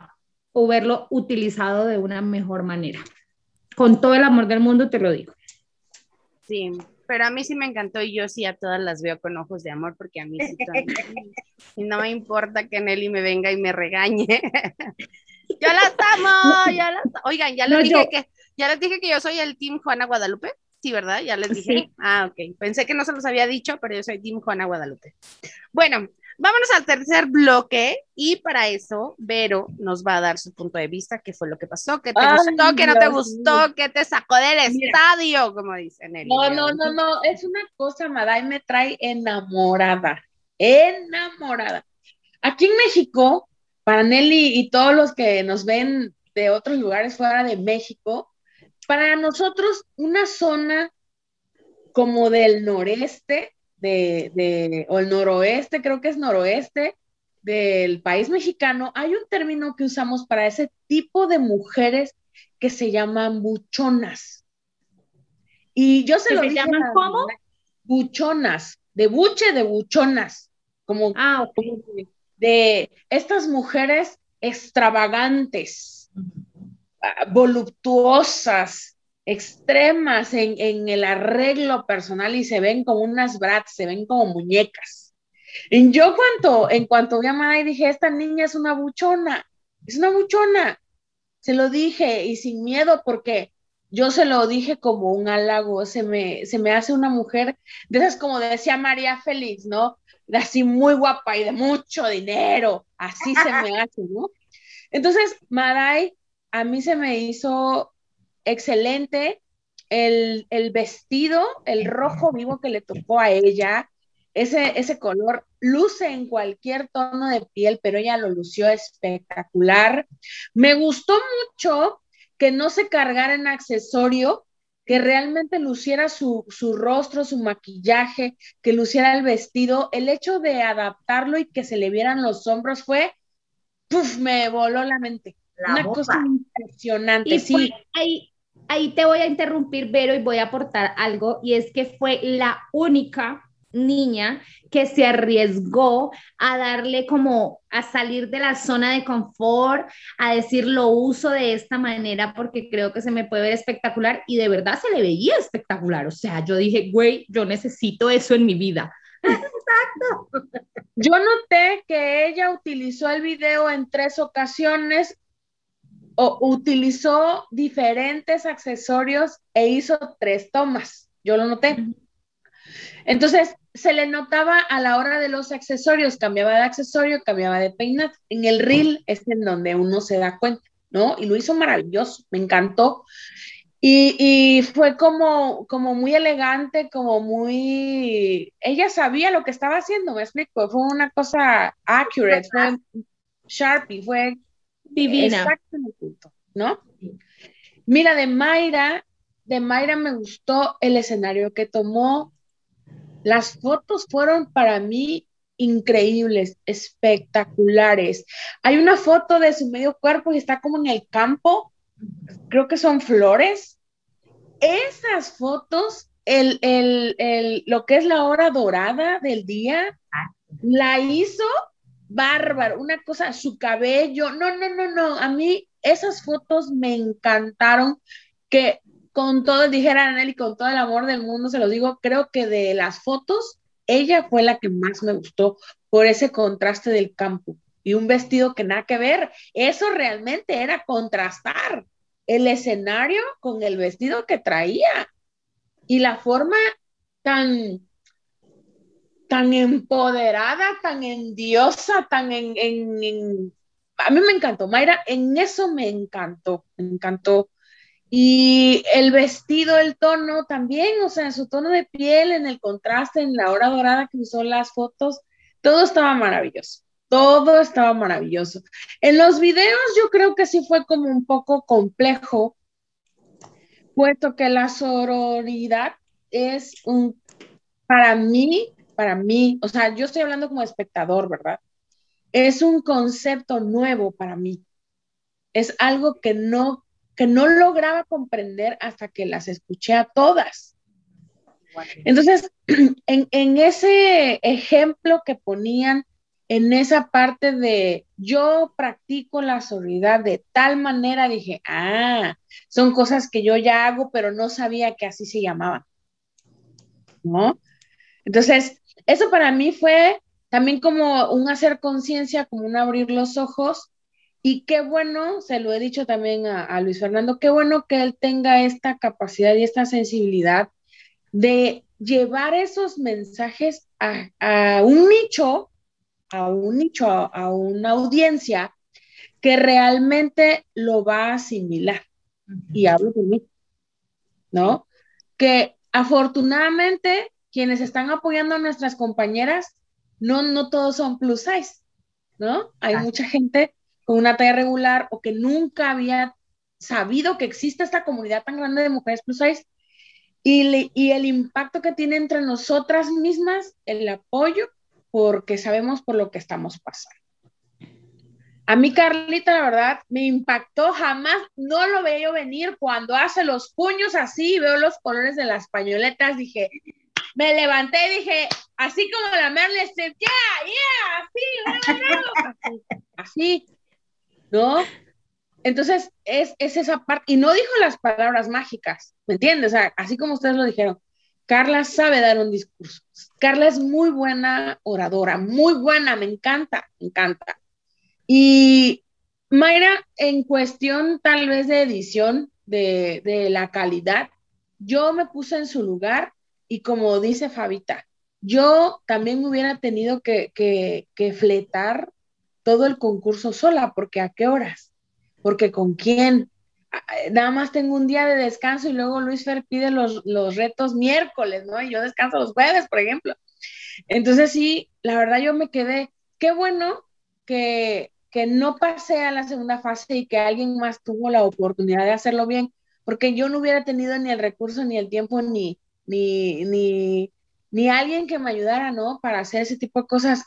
verlo utilizado de una mejor manera. Con todo el amor del mundo te lo digo. Sí, pero a mí sí me encantó y yo sí a todas las veo con ojos de amor porque a mí sí y no me importa que Nelly me venga y me regañe. yo las amo, ya las Oigan, ya les dije que ya les dije que yo soy el team Juana Guadalupe. Sí, ¿verdad? Ya les dije. Ah, ok. Pensé que no se los había dicho, pero yo soy team Juana Guadalupe. Bueno, Vámonos al tercer bloque y para eso Vero nos va a dar su punto de vista, qué fue lo que pasó, qué te gustó, qué no te gustó, qué te sacó del estadio, como dicen. El no, no, no, no, es una cosa, Maday me trae enamorada, enamorada. Aquí en México, para Nelly y todos los que nos ven de otros lugares fuera de México, para nosotros una zona como del noreste de, o el noroeste, creo que es noroeste del país mexicano, hay un término que usamos para ese tipo de mujeres que se llaman buchonas. Y yo se lo se llaman cómo? Buchonas, de buche, de buchonas, como, ah, de estas mujeres extravagantes, ah, voluptuosas, extremas en, el arreglo personal y se ven como unas brats, se ven como muñecas. Y yo cuanto, en cuanto vi a Madai dije, esta niña es una buchona, es una buchona. Se lo dije y sin miedo porque yo se lo dije como un halago, se me, se me hace una mujer de esas como decía María Félix, ¿no? De así muy guapa y de mucho dinero, así se me hace, ¿no? Entonces, Madai a mí se me hizo excelente. El, vestido, el rojo vivo que le tocó a ella, ese, ese color luce en cualquier tono de piel, pero ella lo lució espectacular. Me gustó mucho que no se cargara en accesorio, que realmente luciera su, su, rostro, su maquillaje, que luciera el vestido. El hecho de adaptarlo y que se le vieran los hombros fue, puff, me voló la mente. Una cosa impresionante. sí. ahí, ahí te voy a interrumpir, Vero, y voy a aportar algo, y es que fue la única niña que se arriesgó a darle como a salir de la zona de confort, a decir lo uso de esta manera porque creo que se me puede ver espectacular y de verdad se le veía espectacular. O sea, yo dije, güey, yo necesito eso en mi vida. Exacto. Yo noté que ella utilizó el video en tres ocasiones o utilizó diferentes accesorios e hizo tres tomas. Yo lo noté. Entonces, se le notaba a la hora de los accesorios, cambiaba de accesorio, cambiaba de peinado. En el reel es en donde uno se da cuenta, ¿no? Y lo hizo maravilloso, me encantó. Y, fue como, como muy elegante, como muy... Ella sabía lo que estaba haciendo, me explico, fue una cosa accurate, fue sharpie, fue Divina. ¿no? Mira, de Mayra, de Mayra me gustó el escenario que tomó. Las fotos fueron para mí increíbles, espectaculares. Hay una foto de su medio cuerpo y está como en el campo, creo que son flores. Esas fotos, el, el, lo que es la hora dorada del día, la hizo bárbaro, una cosa, su cabello, no, no, no, no, a mí esas fotos me encantaron, que con todo, dijera Nelly, con todo el amor del mundo, se lo digo, creo que de las fotos, ella fue la que más me gustó por ese contraste del campo y un vestido que nada que ver, eso realmente era contrastar el escenario con el vestido que traía y la forma tan tan empoderada, tan endiosa, tan en, en, A mí me encantó, Mayra, en eso me encantó, me encantó. Y el vestido, el tono también, o sea, su tono de piel, en el contraste, en la hora dorada que usó las fotos, todo estaba maravilloso, todo estaba maravilloso. En los videos yo creo que sí fue como un poco complejo, puesto que la sororidad es un, para mí, para mí, o sea, yo estoy hablando como espectador, ¿verdad? Es un concepto nuevo para mí. es algo que no, que no lograba comprender hasta que las escuché a todas. Entonces, en, ese ejemplo que ponían en esa parte de yo practico la sororidad de tal manera, dije, ah, son cosas que yo ya hago, pero no sabía que así se llamaban. ¿No? Entonces, eso para mí fue también como un hacer conciencia, como un abrir los ojos. Y qué bueno, se lo he dicho también a, Luis Fernando, qué bueno que él tenga esta capacidad y esta sensibilidad de llevar esos mensajes a, a un nicho a un nicho, a, una audiencia que realmente lo va a asimilar. Y hablo de mí, ¿no? Que afortunadamente quienes están apoyando a nuestras compañeras, no, no todos son plus size, ¿no? Hay mucha gente con una talla regular o que nunca había sabido que existe esta comunidad tan grande de mujeres plus size y, y el impacto que tiene entre nosotras mismas, el apoyo porque sabemos por lo que estamos pasando. A mí, Carlita, la verdad, me impactó, jamás, no lo veo venir. Cuando hace los puños así, veo los colores de las pañoletas, dije, me levanté y dije, así como la Merle Streep, yeah, yeah, así, así, Entonces, es, es esa parte, y no dijo las palabras mágicas, ¿me entiendes? Así como ustedes lo dijeron, Carla sabe dar un discurso. Carla es muy buena oradora, muy buena, me encanta, me encanta. Y Mayra, en cuestión tal vez de edición, de, la calidad, yo me puse en su lugar y como dice Fabita, yo también hubiera tenido que fletar todo el concurso sola, porque ¿a qué horas? Porque con quién, nada más tengo un día de descanso y luego Luis Fer pide los, los retos miércoles, ¿no? Y yo descanso los jueves, por ejemplo. Entonces sí, la verdad yo me quedé, qué bueno que, que no pasé a la segunda fase y que alguien más tuvo la oportunidad de hacerlo bien, porque yo no hubiera tenido ni el recurso, ni el tiempo, ni, ni, ni, ni alguien que me ayudara, ¿no? Para hacer ese tipo de cosas.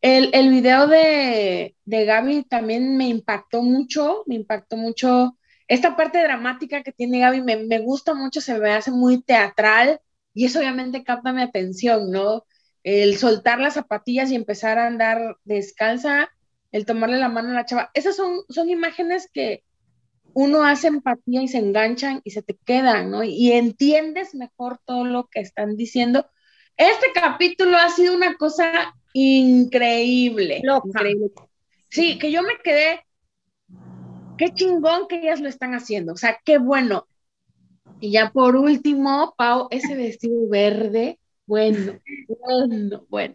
El, el video de, de Gaby también me impactó mucho, me impactó mucho esta parte dramática que tiene Gaby me, me, gusta mucho, se me hace muy teatral y eso obviamente capta mi atención, ¿no? El soltar las zapatillas y empezar a andar descalza, el tomarle la mano a la chava, esas son, son imágenes que uno hace empatía y se enganchan y se te quedan, ¿no? Y entiendes mejor todo lo que están diciendo. Este capítulo ha sido una cosa increíble. increíble. Sí, que yo me quedé, qué chingón que ellas lo están haciendo, o sea, qué bueno. Y ya por último, Pau, ese vestido verde, bueno, bueno, bueno.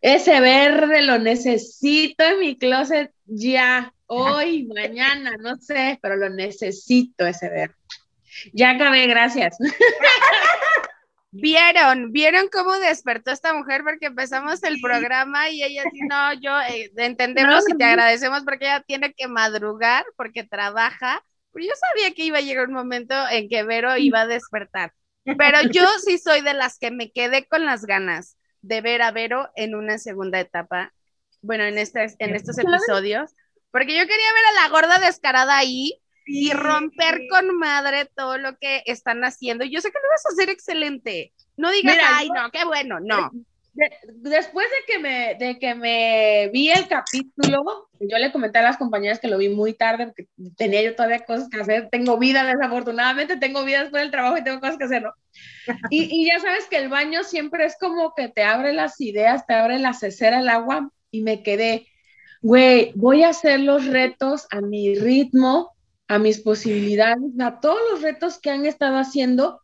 Ese verde lo necesito en mi closet ya, hoy, mañana, no sé, pero lo necesito ese verde. Ya acabé, gracias. Vieron, vieron cómo despertó esta mujer porque empezamos el programa y ella dice, no, yo eh, entendemos y te agradecemos porque ella tiene que madrugar porque trabaja, pero yo sabía que iba a llegar un momento en que Vero iba a despertar. Pero yo sí soy de las que me quedé con las ganas de ver a Vero en una segunda etapa, bueno, en, este, en estos episodios, porque yo quería ver a la gorda descarada ahí y romper con madre todo lo que están haciendo. Yo sé que lo vas a hacer excelente. No digas, ay, no, qué bueno, no. después de que, me, de que me vi el capítulo, yo le comenté a las compañeras que lo vi muy tarde, porque tenía yo todavía cosas que hacer. Tengo vida, desafortunadamente, tengo vida después del trabajo y tengo cosas que hacer, ¿no? Y, y ya sabes que el baño siempre es como que te abre las ideas, te abre la cesera, el agua, y me quedé, güey, voy a hacer los retos a mi ritmo, a mis posibilidades, a todos los retos que han estado haciendo,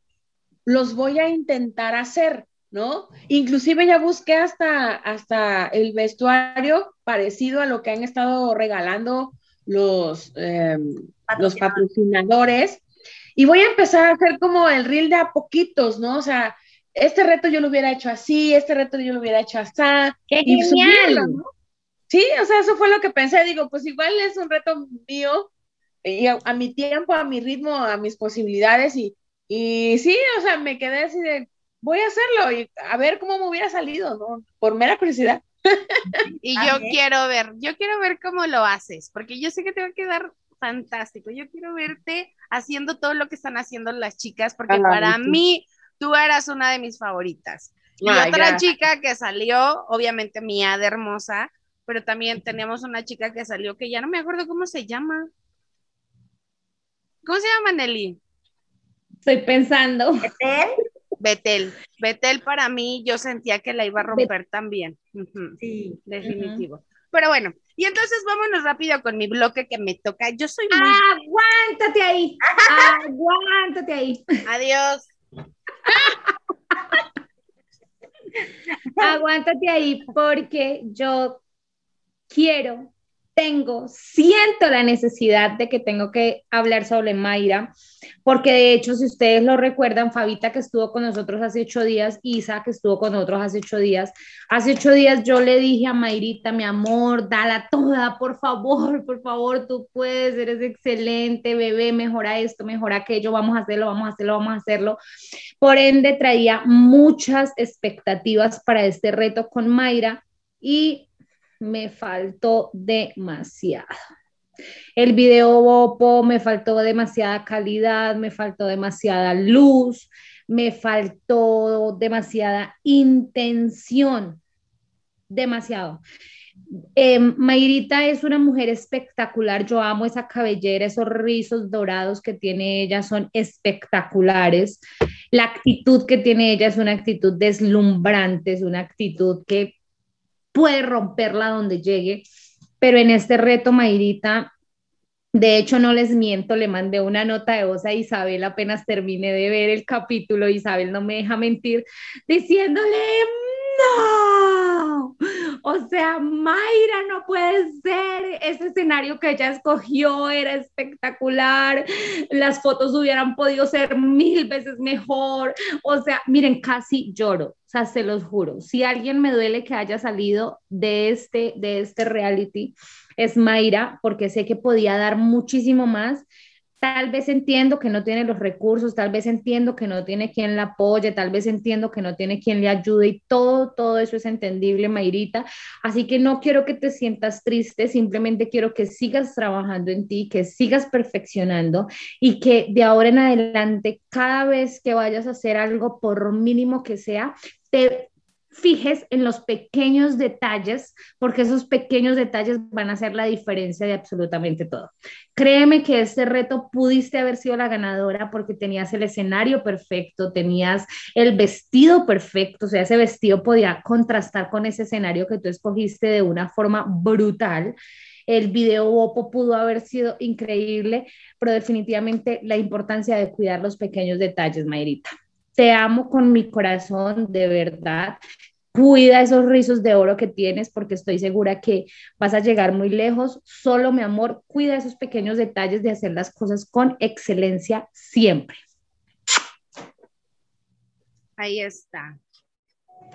los voy a intentar hacer, ¿no? Inclusive ya busqué hasta, hasta el vestuario parecido a lo que han estado regalando los, em, los patrocinadores. Y voy a empezar a hacer como el reel de a poquitos, ¿no? O sea, este reto yo lo hubiera hecho así, este reto yo lo hubiera hecho así. ¡Qué genial! Sí, o sea, eso fue lo que pensé. Digo, pues igual es un reto mío, y a, mi tiempo, a mi ritmo, a mis posibilidades y, y sí, o sea, me quedé así de, voy a hacerlo y a ver cómo me hubiera salido, ¿no? Por mera curiosidad. Y yo quiero ver, yo quiero ver cómo lo haces, porque yo sé que te va a quedar fantástico. Yo quiero verte haciendo todo lo que están haciendo las chicas, porque para mí tú eras una de mis favoritas. Y otra chica que salió, obviamente mía de hermosa, pero también teníamos una chica que salió que ya no me acuerdo cómo se llama. ¿Cómo se llama, Nelly? Estoy pensando. ¿Betel? Betel. Betel para mí yo sentía que la iba a romper también. Sí. Definitivo. Pero bueno, y entonces vámonos rápido con mi bloque que me toca. Yo soy muy... Aguántate ahí. Aguántate ahí. Adiós. Aguántate ahí porque yo quiero tengo, siento la necesidad de que tengo que hablar sobre Mayra, porque de hecho, si ustedes lo recuerdan, Fabita que estuvo con nosotros hace ocho días, Isa que estuvo con nosotros hace ocho días, hace ocho días yo le dije a Mayrita, mi amor, dala toda, por favor, por favor, tú puedes, eres excelente, bebé, mejora esto, mejora aquello, vamos a hacerlo, vamos a hacerlo, vamos a hacerlo. Por ende, traía muchas expectativas para este reto con Mayra y me faltó demasiado. El video Bopo me faltó demasiada calidad, me faltó demasiada luz, me faltó demasiada intención, demasiado. Eh, Mayrita es una mujer espectacular, yo amo esa cabellera, esos rizos dorados que tiene ella son espectaculares. La actitud que tiene ella es una actitud deslumbrante, es una actitud que puede romperla donde llegue, pero en este reto, Mayrita, de hecho, no les miento, le mandé una nota de voz a Isabel apenas terminé de ver el capítulo. Isabel no me deja mentir, diciéndole, no, o sea, Mayra no puede ser, ese escenario que ella escogió era espectacular, las fotos hubieran podido ser mil veces mejor, o sea, miren, casi lloro, o sea, se los juro, si alguien me duele que haya salido de este, de este reality, es Mayra, porque sé que podía dar muchísimo más, Tal vez entiendo que no tiene los recursos, tal vez entiendo que no tiene quien la apoye, tal vez entiendo que no tiene quien le ayude y todo, todo eso es entendible, Mayrita. Así que no quiero que te sientas triste, simplemente quiero que sigas trabajando en ti, que sigas perfeccionando y que de ahora en adelante, cada vez que vayas a hacer algo, por mínimo que sea, te fijes en los pequeños detalles, porque esos pequeños detalles van a hacer la diferencia de absolutamente todo. Créeme que este reto pudiste haber sido la ganadora porque tenías el escenario perfecto, tenías el vestido perfecto, o sea, ese vestido podía contrastar con ese escenario que tú escogiste de una forma brutal. El video Opo pudo haber sido increíble, pero definitivamente la importancia de cuidar los pequeños detalles, Mayrita. Te amo con mi corazón, de verdad. Cuida esos rizos de oro que tienes porque estoy segura que vas a llegar muy lejos. Solo, mi amor, cuida esos pequeños detalles de hacer las cosas con excelencia siempre. Ahí está.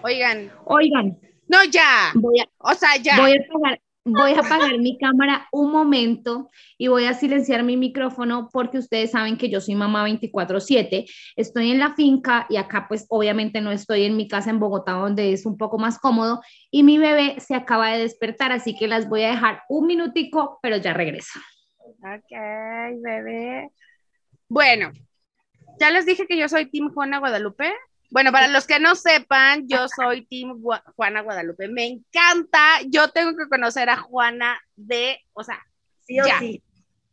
Oigan. Oigan. No, ya. o sea, ya. Voy a pagar, voy a apagar mi cámara un momento y voy a silenciar mi micrófono porque ustedes saben que yo soy mamá 24/7, estoy en la finca y acá pues obviamente no estoy en mi casa en Bogotá donde es un poco más cómodo y mi bebé se acaba de despertar, así que las voy a dejar un minutico, pero ya regreso. Ok, bebé. Bueno, ya les dije que yo soy Team Juana Guadalupe. Bueno, para los que no sepan, yo soy Team Juana Guadalupe. Me encanta. Yo tengo que conocer a Juana de, o sea, sí o sí.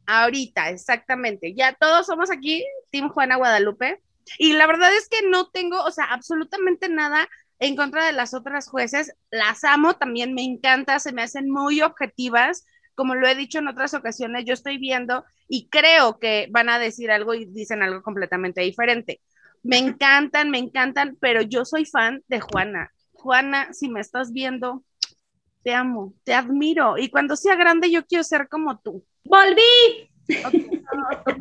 Ahorita, exactamente. Ya todos somos aquí, Team Juana Guadalupe. Y la verdad es que no tengo, o sea, absolutamente nada en contra de las otras jueces. Las amo, también me encanta, se me hacen muy objetivas. Como lo he dicho en otras ocasiones, yo estoy viendo y creo que van a decir algo y dicen algo completamente diferente me encantan, me encantan, pero yo soy fan de Juana. Juana, si me estás viendo, te amo, te admiro. Y cuando sea grande, yo quiero ser como tú. ¡Volví!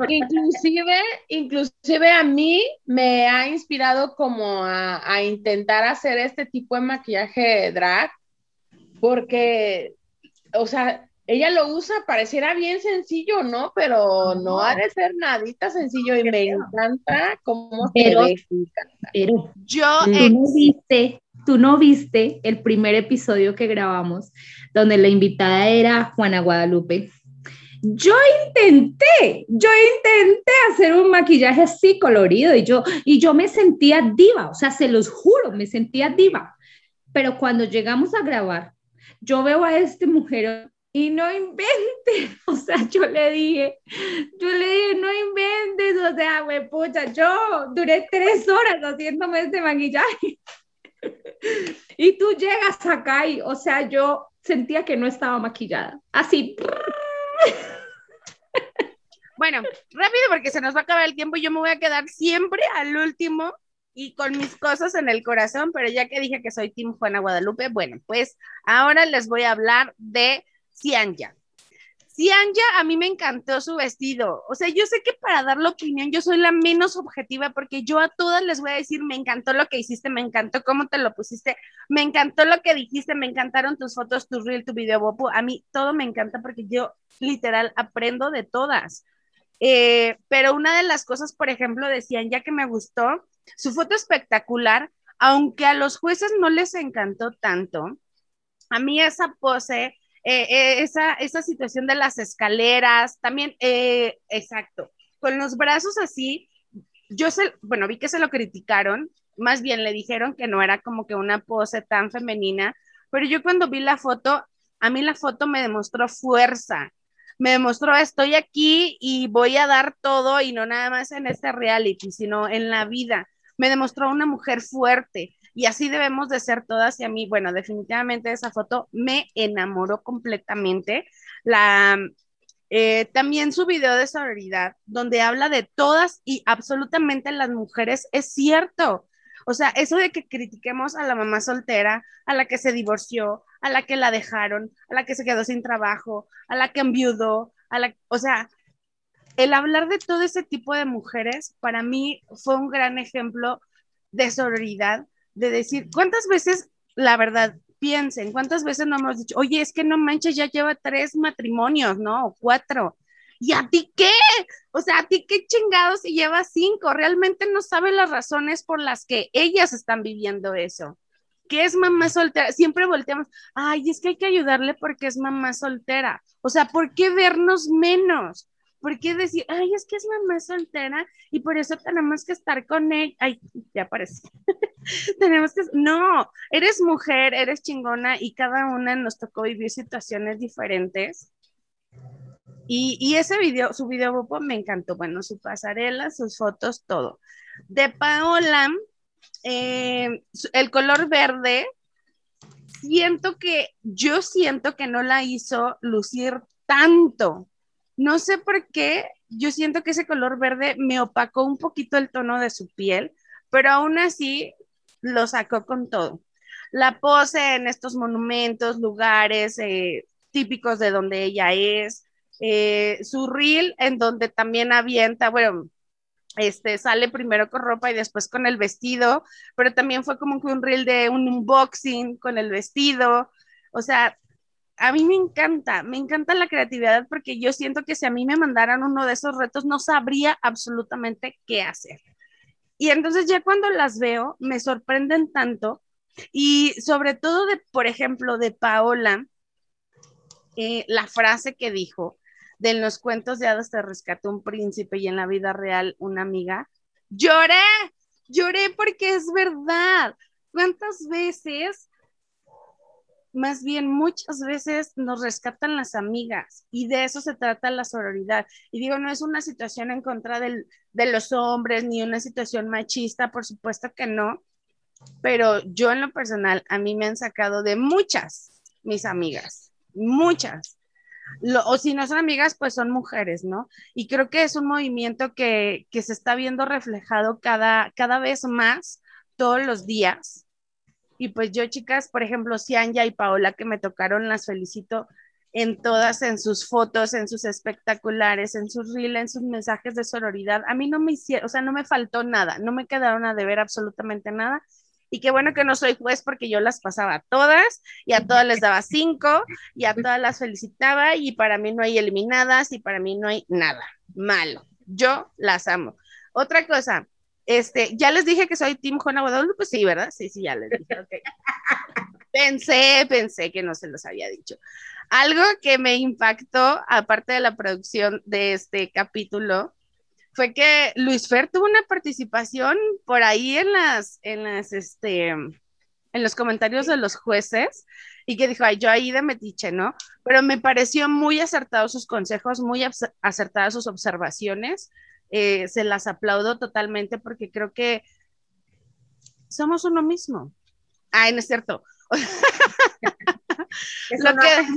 inclusive, inclusive a mí me ha inspirado como a, a, intentar hacer este tipo de maquillaje drag, porque, o sea, ella lo usa, pareciera bien sencillo, ¿no? Pero no, ha de ser nadita sencillo y me encanta cómo pero, se Pero yo tú no viste, tú no viste el primer episodio que grabamos donde la invitada era Juana Guadalupe. Yo intenté, yo intenté hacer un maquillaje así colorido y yo, y yo me sentía diva, o sea, se los juro, me sentía diva. Pero cuando llegamos a grabar, yo veo a este mujer y no inventes, o sea, yo le dije, yo le dije, no inventes, o sea, güey, pucha, yo duré tres horas haciéndome este maquillaje. y tú llegas acá y, o sea, yo sentía que no estaba maquillada, así. Bueno, rápido porque se nos va a acabar el tiempo, yo me voy a quedar siempre al último y con mis cosas en el corazón, pero ya que dije que soy Team Juana Guadalupe, bueno, pues ahora les voy a hablar de Cianya. Cianya, a mí me encantó su vestido. O sea, yo sé que para dar la opinión yo soy la menos objetiva porque yo a todas les voy a decir, me encantó lo que hiciste, me encantó cómo te lo pusiste, me encantó lo que dijiste, me encantaron tus fotos, tu reel, tu video, Bopu. A mí todo me encanta porque yo literal aprendo de todas. Eh, pero una de las cosas, por ejemplo, decían ya que me gustó, su foto espectacular, aunque a los jueces no les encantó tanto, a mí esa pose eh, eh, esa, esa situación de las escaleras, también, eh, exacto, con los brazos así, yo sé, bueno, vi que se lo criticaron, más bien le dijeron que no era como que una pose tan femenina, pero yo cuando vi la foto, a mí la foto me demostró fuerza, me demostró estoy aquí y voy a dar todo y no nada más en este reality, sino en la vida. Me demostró una mujer fuerte, y así debemos de ser todas y a mí, bueno, definitivamente esa foto me enamoró completamente. La, eh, también su video de sororidad, donde habla de todas y absolutamente las mujeres, es cierto. O sea, eso de que critiquemos a la mamá soltera, a la que se divorció, a la que la dejaron, a la que se quedó sin trabajo, a la que enviudó, a la, o sea, el hablar de todo ese tipo de mujeres para mí fue un gran ejemplo de sororidad, de decir, ¿cuántas veces, la verdad, piensen, cuántas veces no hemos dicho, oye, es que no manches, ya lleva tres matrimonios, ¿no? O cuatro. ¿Y a ti qué? O sea, ¿a ti qué chingados si lleva cinco? Realmente no sabe las razones por las que ellas están viviendo eso. ¿Qué es mamá soltera? Siempre volteamos, ay, es que hay que ayudarle porque es mamá soltera. O sea, ¿por qué vernos menos? ¿Por qué decir, ay, es que es mamá soltera y por eso tenemos que estar con él? Ay, ya apareció. tenemos que, no, eres mujer, eres chingona y cada una nos tocó vivir situaciones diferentes. Y, y ese video, su video me encantó. Bueno, su pasarela, sus fotos, todo. De Paola, eh, el color verde, siento que, yo siento que no la hizo lucir tanto no sé por qué, yo siento que ese color verde me opacó un poquito el tono de su piel, pero aún así lo sacó con todo. La pose en estos monumentos, lugares eh, típicos de donde ella es, eh, su reel en donde también avienta, bueno, este sale primero con ropa y después con el vestido, pero también fue como que un reel de un unboxing con el vestido, o sea, a mí me encanta, me encanta la creatividad porque yo siento que si a mí me mandaran uno de esos retos no sabría absolutamente qué hacer. Y entonces ya cuando las veo me sorprenden tanto y sobre todo de, por ejemplo, de Paola, eh, la frase que dijo, de los cuentos de hadas te rescató un príncipe y en la vida real una amiga, lloré, lloré porque es verdad. ¿Cuántas veces más bien muchas veces nos rescatan las amigas y de eso se trata la sororidad. Y digo, no es una situación en contra de los hombres ni una situación machista, por supuesto que no, pero yo en lo personal, a mí me han sacado de muchas mis amigas, muchas. o si no son amigas, pues son mujeres, ¿no? Y creo que es un movimiento que, que se está viendo reflejado cada, cada vez más todos los días y pues yo, chicas, por ejemplo, Cianya y Paola que me tocaron, las felicito en todas, en sus fotos, en sus espectaculares, en sus reels, en sus mensajes de sororidad. A mí no me hicieron, o sea, no me faltó nada, no me quedaron a deber absolutamente nada. Y qué bueno que no soy juez porque yo las pasaba a todas y a todas les daba cinco y a todas las felicitaba y para mí no hay eliminadas y para mí no hay nada malo. Yo las amo. Otra cosa, este, ya les dije que soy Team Juana Guadalupe, pues sí, ¿verdad? Sí, sí, ya les dije, pensé, pensé que no se los había dicho. Algo que me impactó, aparte de la producción de este capítulo, fue que Luis Fer tuvo una participación por ahí en las, en las, este, en los comentarios de los jueces y que dijo, ay, yo ahí de metiche, ¿no? Pero me pareció muy acertado sus consejos, muy acertadas sus observaciones. Eh, se las aplaudo totalmente porque creo que somos uno mismo. Ay, no es cierto. lo que,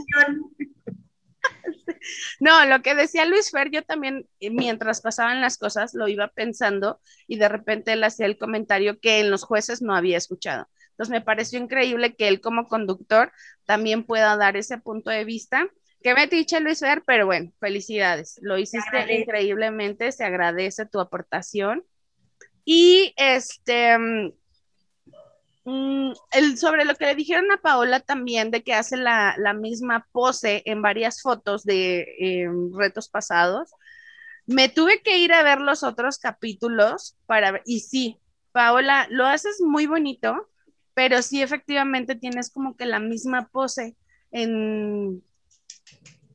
no, lo que decía Luis Fer, yo también, eh, mientras pasaban las cosas, lo iba pensando y de repente él hacía el comentario que en los jueces no había escuchado. Entonces me pareció increíble que él como conductor también pueda dar ese punto de vista. Que me dicho Luis Fer, pero bueno, felicidades. Lo hiciste increíblemente, se agradece tu aportación. Y este, mm, el, sobre lo que le dijeron a Paola también de que hace la, misma pose en varias fotos de em, retos pasados, me tuve que ir a ver los otros capítulos para ver, y sí, Paola, lo haces muy bonito, pero sí efectivamente tienes como que la misma pose en,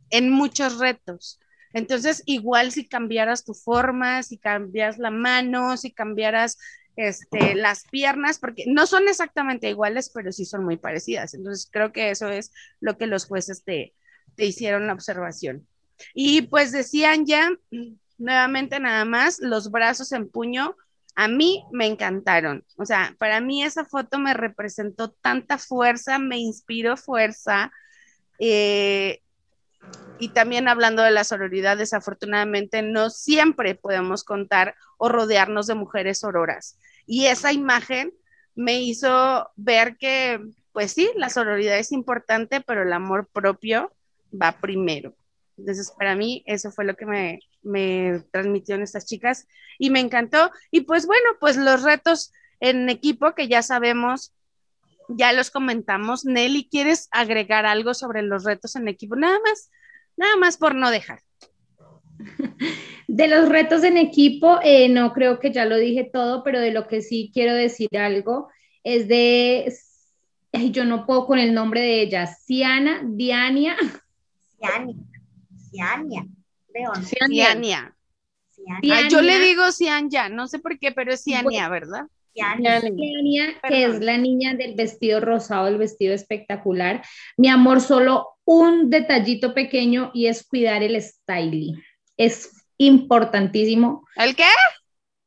en muchos retos. Entonces, igual si cambiaras tu forma, si cambias la mano, si cambiaras este, las piernas, porque no son exactamente iguales, pero sí son muy parecidas. Entonces creo que eso es lo que los jueces te, te hicieron la observación. Y pues decían ya, nuevamente nada más, los brazos en puño, a mí me encantaron. O sea, para mí esa foto me representó tanta fuerza, me inspiró fuerza. Eh, y también hablando de la sororidad, desafortunadamente no siempre podemos contar o rodearnos de mujeres sororas. Y esa imagen me hizo ver que, pues sí, la sororidad es importante, pero el amor propio va primero. Entonces, para mí, eso fue lo que me, me transmitieron estas chicas y me encantó. Y pues bueno, pues los retos en equipo que ya sabemos ya los comentamos. Nelly, ¿quieres agregar algo sobre los retos en equipo? Nada más, nada más por no dejar. De los retos en equipo, eh, no creo que ya lo dije todo, pero de lo que sí quiero decir algo es de, yo no puedo con el nombre de ella, Ciana, Diania. Ciania, Ciania, Ciania. Ciania. yo le digo Ciania, no sé por qué, pero es Ciania, ¿verdad? Que es la niña del vestido rosado, el vestido espectacular. Mi amor, solo un detallito pequeño y es cuidar el styling. Es importantísimo. ¿El qué?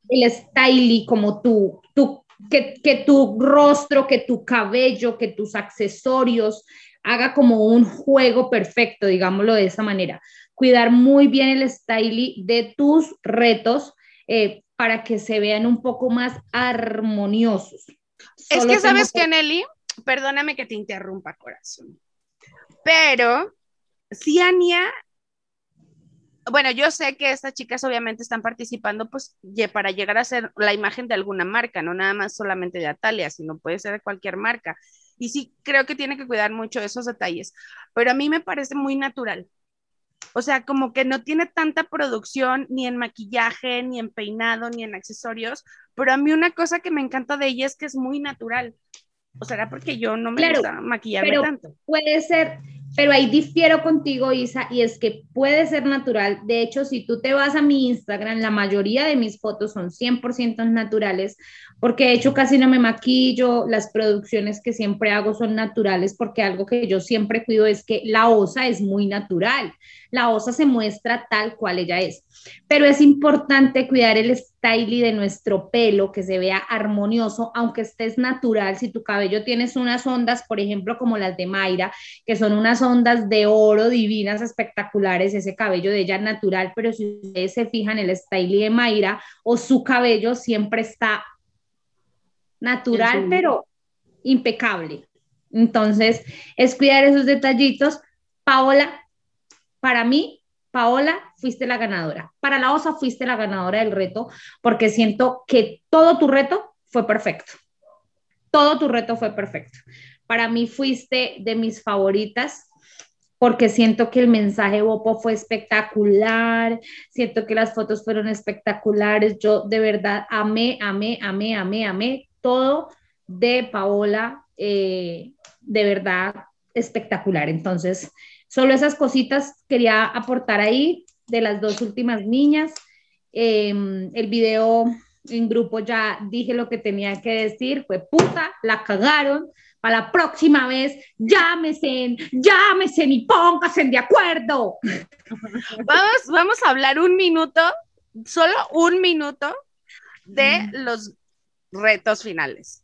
El styling, como tú, tú que, que tu rostro, que tu cabello, que tus accesorios haga como un juego perfecto, digámoslo de esa manera. Cuidar muy bien el styling de tus retos. Eh, para que se vean un poco más armoniosos. es que sabes que, Nelly, perdóname que te interrumpa, corazón, pero Ciania, bueno, yo sé que estas chicas obviamente están participando pues para llegar a ser la imagen de alguna marca, no nada más solamente de Atalia, sino puede ser de cualquier marca. Y sí, creo que tiene que cuidar mucho esos detalles, pero a mí me parece muy natural. O sea, como que no tiene tanta producción ni en maquillaje, ni en peinado, ni en accesorios, pero a mí una cosa que me encanta de ella es que es muy natural. O sea, porque yo no me gusta maquillarme tanto. Puede ser, pero ahí difiero contigo, Isa, y es que puede ser natural. De hecho, si tú te vas a mi Instagram, la mayoría de mis fotos son 100% naturales, porque de hecho casi no me maquillo, las producciones que siempre hago son naturales, porque algo que yo siempre cuido es que la osa es muy natural. La osa se muestra tal cual ella es. Pero es importante cuidar el styling de nuestro pelo, que se vea armonioso, aunque estés natural. Si tu cabello tienes unas ondas, por ejemplo, como las de Mayra, que son unas ondas de oro divinas, espectaculares, ese cabello de ella natural, pero si ustedes se fijan, el styling de Mayra o su cabello siempre está natural, pero impecable. Entonces, es cuidar esos detallitos. Paola, para mí, Paola, fuiste la ganadora. Para la OSA fuiste la ganadora del reto porque siento que todo tu reto fue perfecto. Todo tu reto fue perfecto. Para mí fuiste de mis favoritas porque siento que el mensaje Bopo fue espectacular, siento que las fotos fueron espectaculares. Yo de verdad amé, amé, amé, amé, amé todo de Paola. Eh, de verdad espectacular. Entonces, solo esas cositas quería aportar ahí de las dos últimas niñas. Em, el video en grupo ya dije lo que tenía que decir, fue puta, la cagaron. Para la próxima vez, llámese, llámese y pónganse de acuerdo. Vamos, vamos a hablar un minuto, solo un minuto, de los retos finales.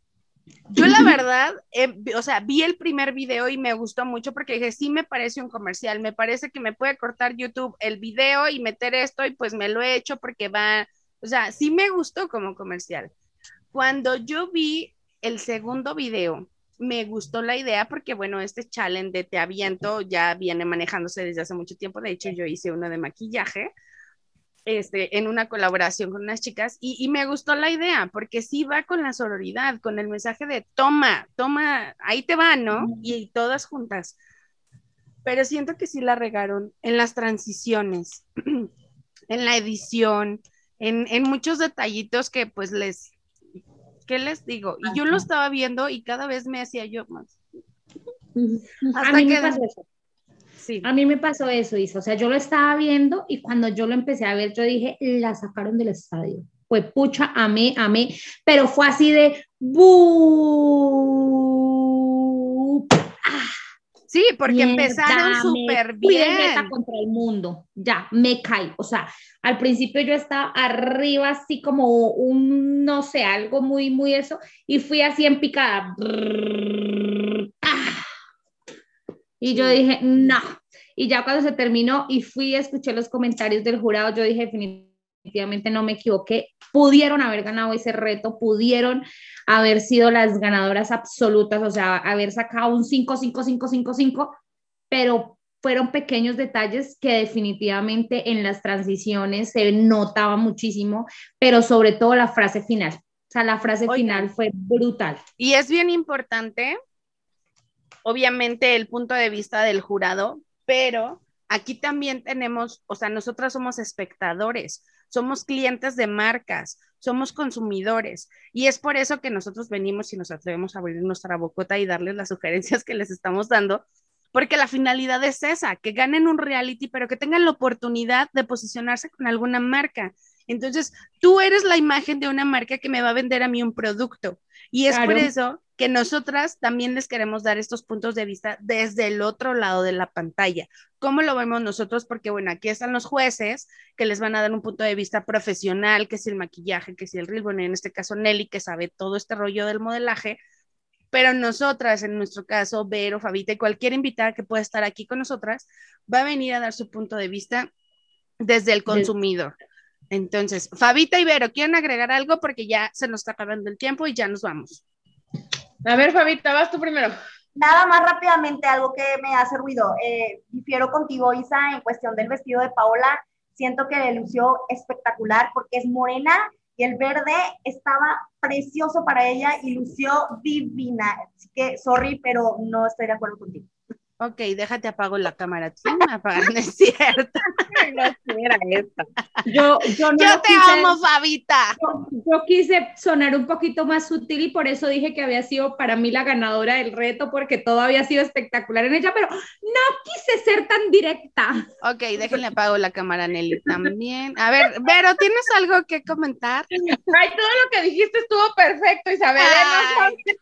Yo la verdad, eh, o sea, vi el primer video y me gustó mucho porque dije, sí me parece un comercial, me parece que me puede cortar YouTube el video y meter esto y pues me lo he hecho porque va, o sea, sí me gustó como comercial. Cuando yo vi el segundo video, me gustó la idea porque, bueno, este challenge de Te Aviento ya viene manejándose desde hace mucho tiempo. De hecho, yo hice uno de maquillaje este, en una colaboración con unas chicas y, me gustó la idea porque sí va con la sororidad, con el mensaje de toma, toma, ahí te va, ¿no? Y, todas juntas. Pero siento que sí la regaron en las transiciones, en la edición, en, en muchos detallitos que pues les, ¿qué les digo? Y yo lo estaba viendo y cada vez me hacía yo más. Hasta que a mí me pasó eso, Isa. O sea, yo lo estaba viendo y cuando yo lo empecé a ver, yo dije, la sacaron del estadio. Fue pucha, amé, amé, pero fue así de Sí, porque empezaron súper bien. contra el mundo, ya, me caí. O sea, al principio yo estaba arriba, así como un, no sé, algo muy, muy eso, y fui así en picada. Y yo dije, no. Y ya cuando se terminó y fui a escuchar los comentarios del jurado, yo dije, definitivamente no me equivoqué. Pudieron haber ganado ese reto, pudieron haber sido las ganadoras absolutas, o sea, haber sacado un 5, 5, 5, 5, 5, pero fueron pequeños detalles que definitivamente en las transiciones se notaba muchísimo, pero sobre todo la frase final. O sea, la frase final fue brutal. Y es bien importante obviamente el punto de vista del jurado, pero aquí también tenemos, o sea, nosotras somos espectadores, somos clientes de marcas, somos consumidores y es por eso que nosotros venimos y nos atrevemos a abrir nuestra bocota y darles las sugerencias que les estamos dando, porque la finalidad es esa, que ganen un reality, pero que tengan la oportunidad de posicionarse con alguna marca. Entonces, tú eres la imagen de una marca que me va a vender a mí un producto. Y es por eso que nosotras también les queremos dar estos puntos de vista desde el otro lado de la pantalla. ¿Cómo lo vemos nosotros? Porque, bueno, aquí están los jueces que les van a dar un punto de vista profesional, que es el maquillaje, que es el reel, bueno, en este caso Nelly, que sabe todo este rollo del modelaje, pero nosotras, en nuestro caso, Vero, Fabita y cualquier invitada que pueda estar aquí con nosotras, va a venir a dar su punto de vista desde el consumidor. Entonces, Fabita y Vero, ¿quieren agregar algo? Porque ya se nos está acabando el tiempo y ya nos vamos. A ver, Fabita, vas tú primero. Nada más rápidamente, algo que me hace ruido. Eh, difiero contigo, Isa, en cuestión del vestido de Paola. Siento que le lució espectacular porque es morena y el verde estaba precioso para ella y lució divina. Así que, sorry, pero no estoy de acuerdo contigo. Ok, déjate apago la cámara. Sí, me apagan, es cierto. Yo, yo, yo te amo, Fabita. Yo, quise sonar un poquito más sutil y por eso dije que había sido para mí la ganadora del reto, porque todo había sido espectacular en ella, pero no quise ser tan directa. Ok, déjenle apago la cámara, Nelly, también. A ver, Vero, ¿tienes algo que comentar? Ay, todo lo que dijiste estuvo perfecto, Isabel. ¿eh?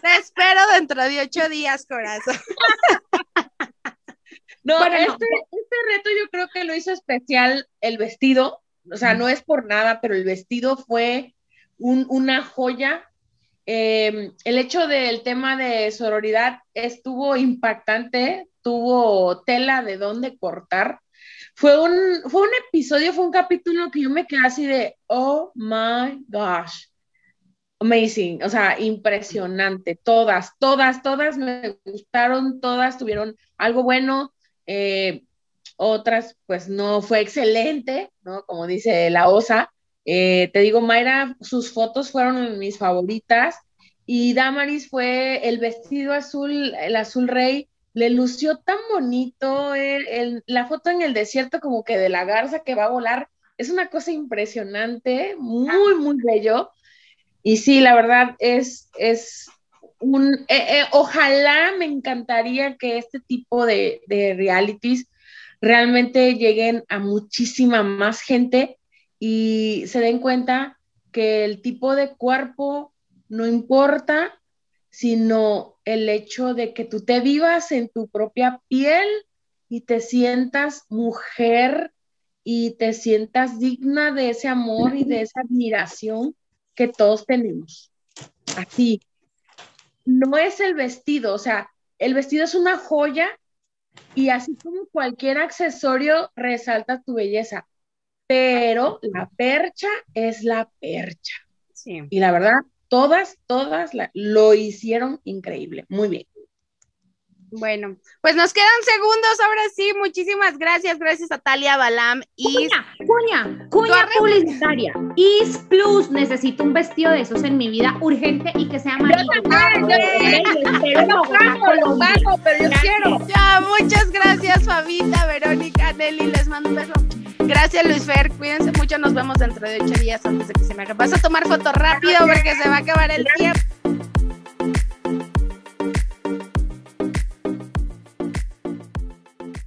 te espero dentro de ocho días, corazón. No, este, este, reto yo creo que lo hizo especial el vestido, o sea, no es por nada, pero el vestido fue una joya. Em, el hecho del tema de sororidad estuvo impactante, tuvo tela de dónde cortar. Fue un, fue un episodio, fue un capítulo que yo me quedé así de, oh my gosh, amazing, o sea, impresionante. Todas, todas, todas me gustaron, todas tuvieron algo bueno. Eh, otras, pues no fue excelente, ¿no? Como dice la OSA. Eh, te digo, Mayra, sus fotos fueron mis favoritas y Damaris fue el vestido azul, el azul rey, le lució tan bonito, la foto en el desierto como que de la garza que va a volar, es una cosa impresionante, muy, muy bello. Y sí, la verdad es, es un, eh, eh, ojalá me encantaría que este tipo de, de realities realmente lleguen a muchísima más gente y se den cuenta que el tipo de cuerpo no importa, sino el hecho de que tú te vivas en tu propia piel y te sientas mujer y te sientas digna de ese amor y de esa admiración que todos tenemos. Así. No es el vestido, o sea, el vestido es una joya y así como cualquier accesorio resalta tu belleza, pero la percha es la percha. Sí. Y la verdad, todas, todas la- lo hicieron increíble. Muy bien. Bueno, pues nos quedan segundos ahora sí. Muchísimas gracias. Gracias a Talia Balam y Cuña, cuña, cuña publicitaria. Is Plus, necesito un vestido de esos en mi vida urgente y que sea amarillo. pero yo quiero. Ya, muchas gracias, Fabita, Verónica, Nelly, les mando un beso. Gracias, Luis Fer. Cuídense mucho. Nos vemos dentro de ocho días antes de que se me acabe. Vas a tomar foto rápido porque se va a acabar el tiempo.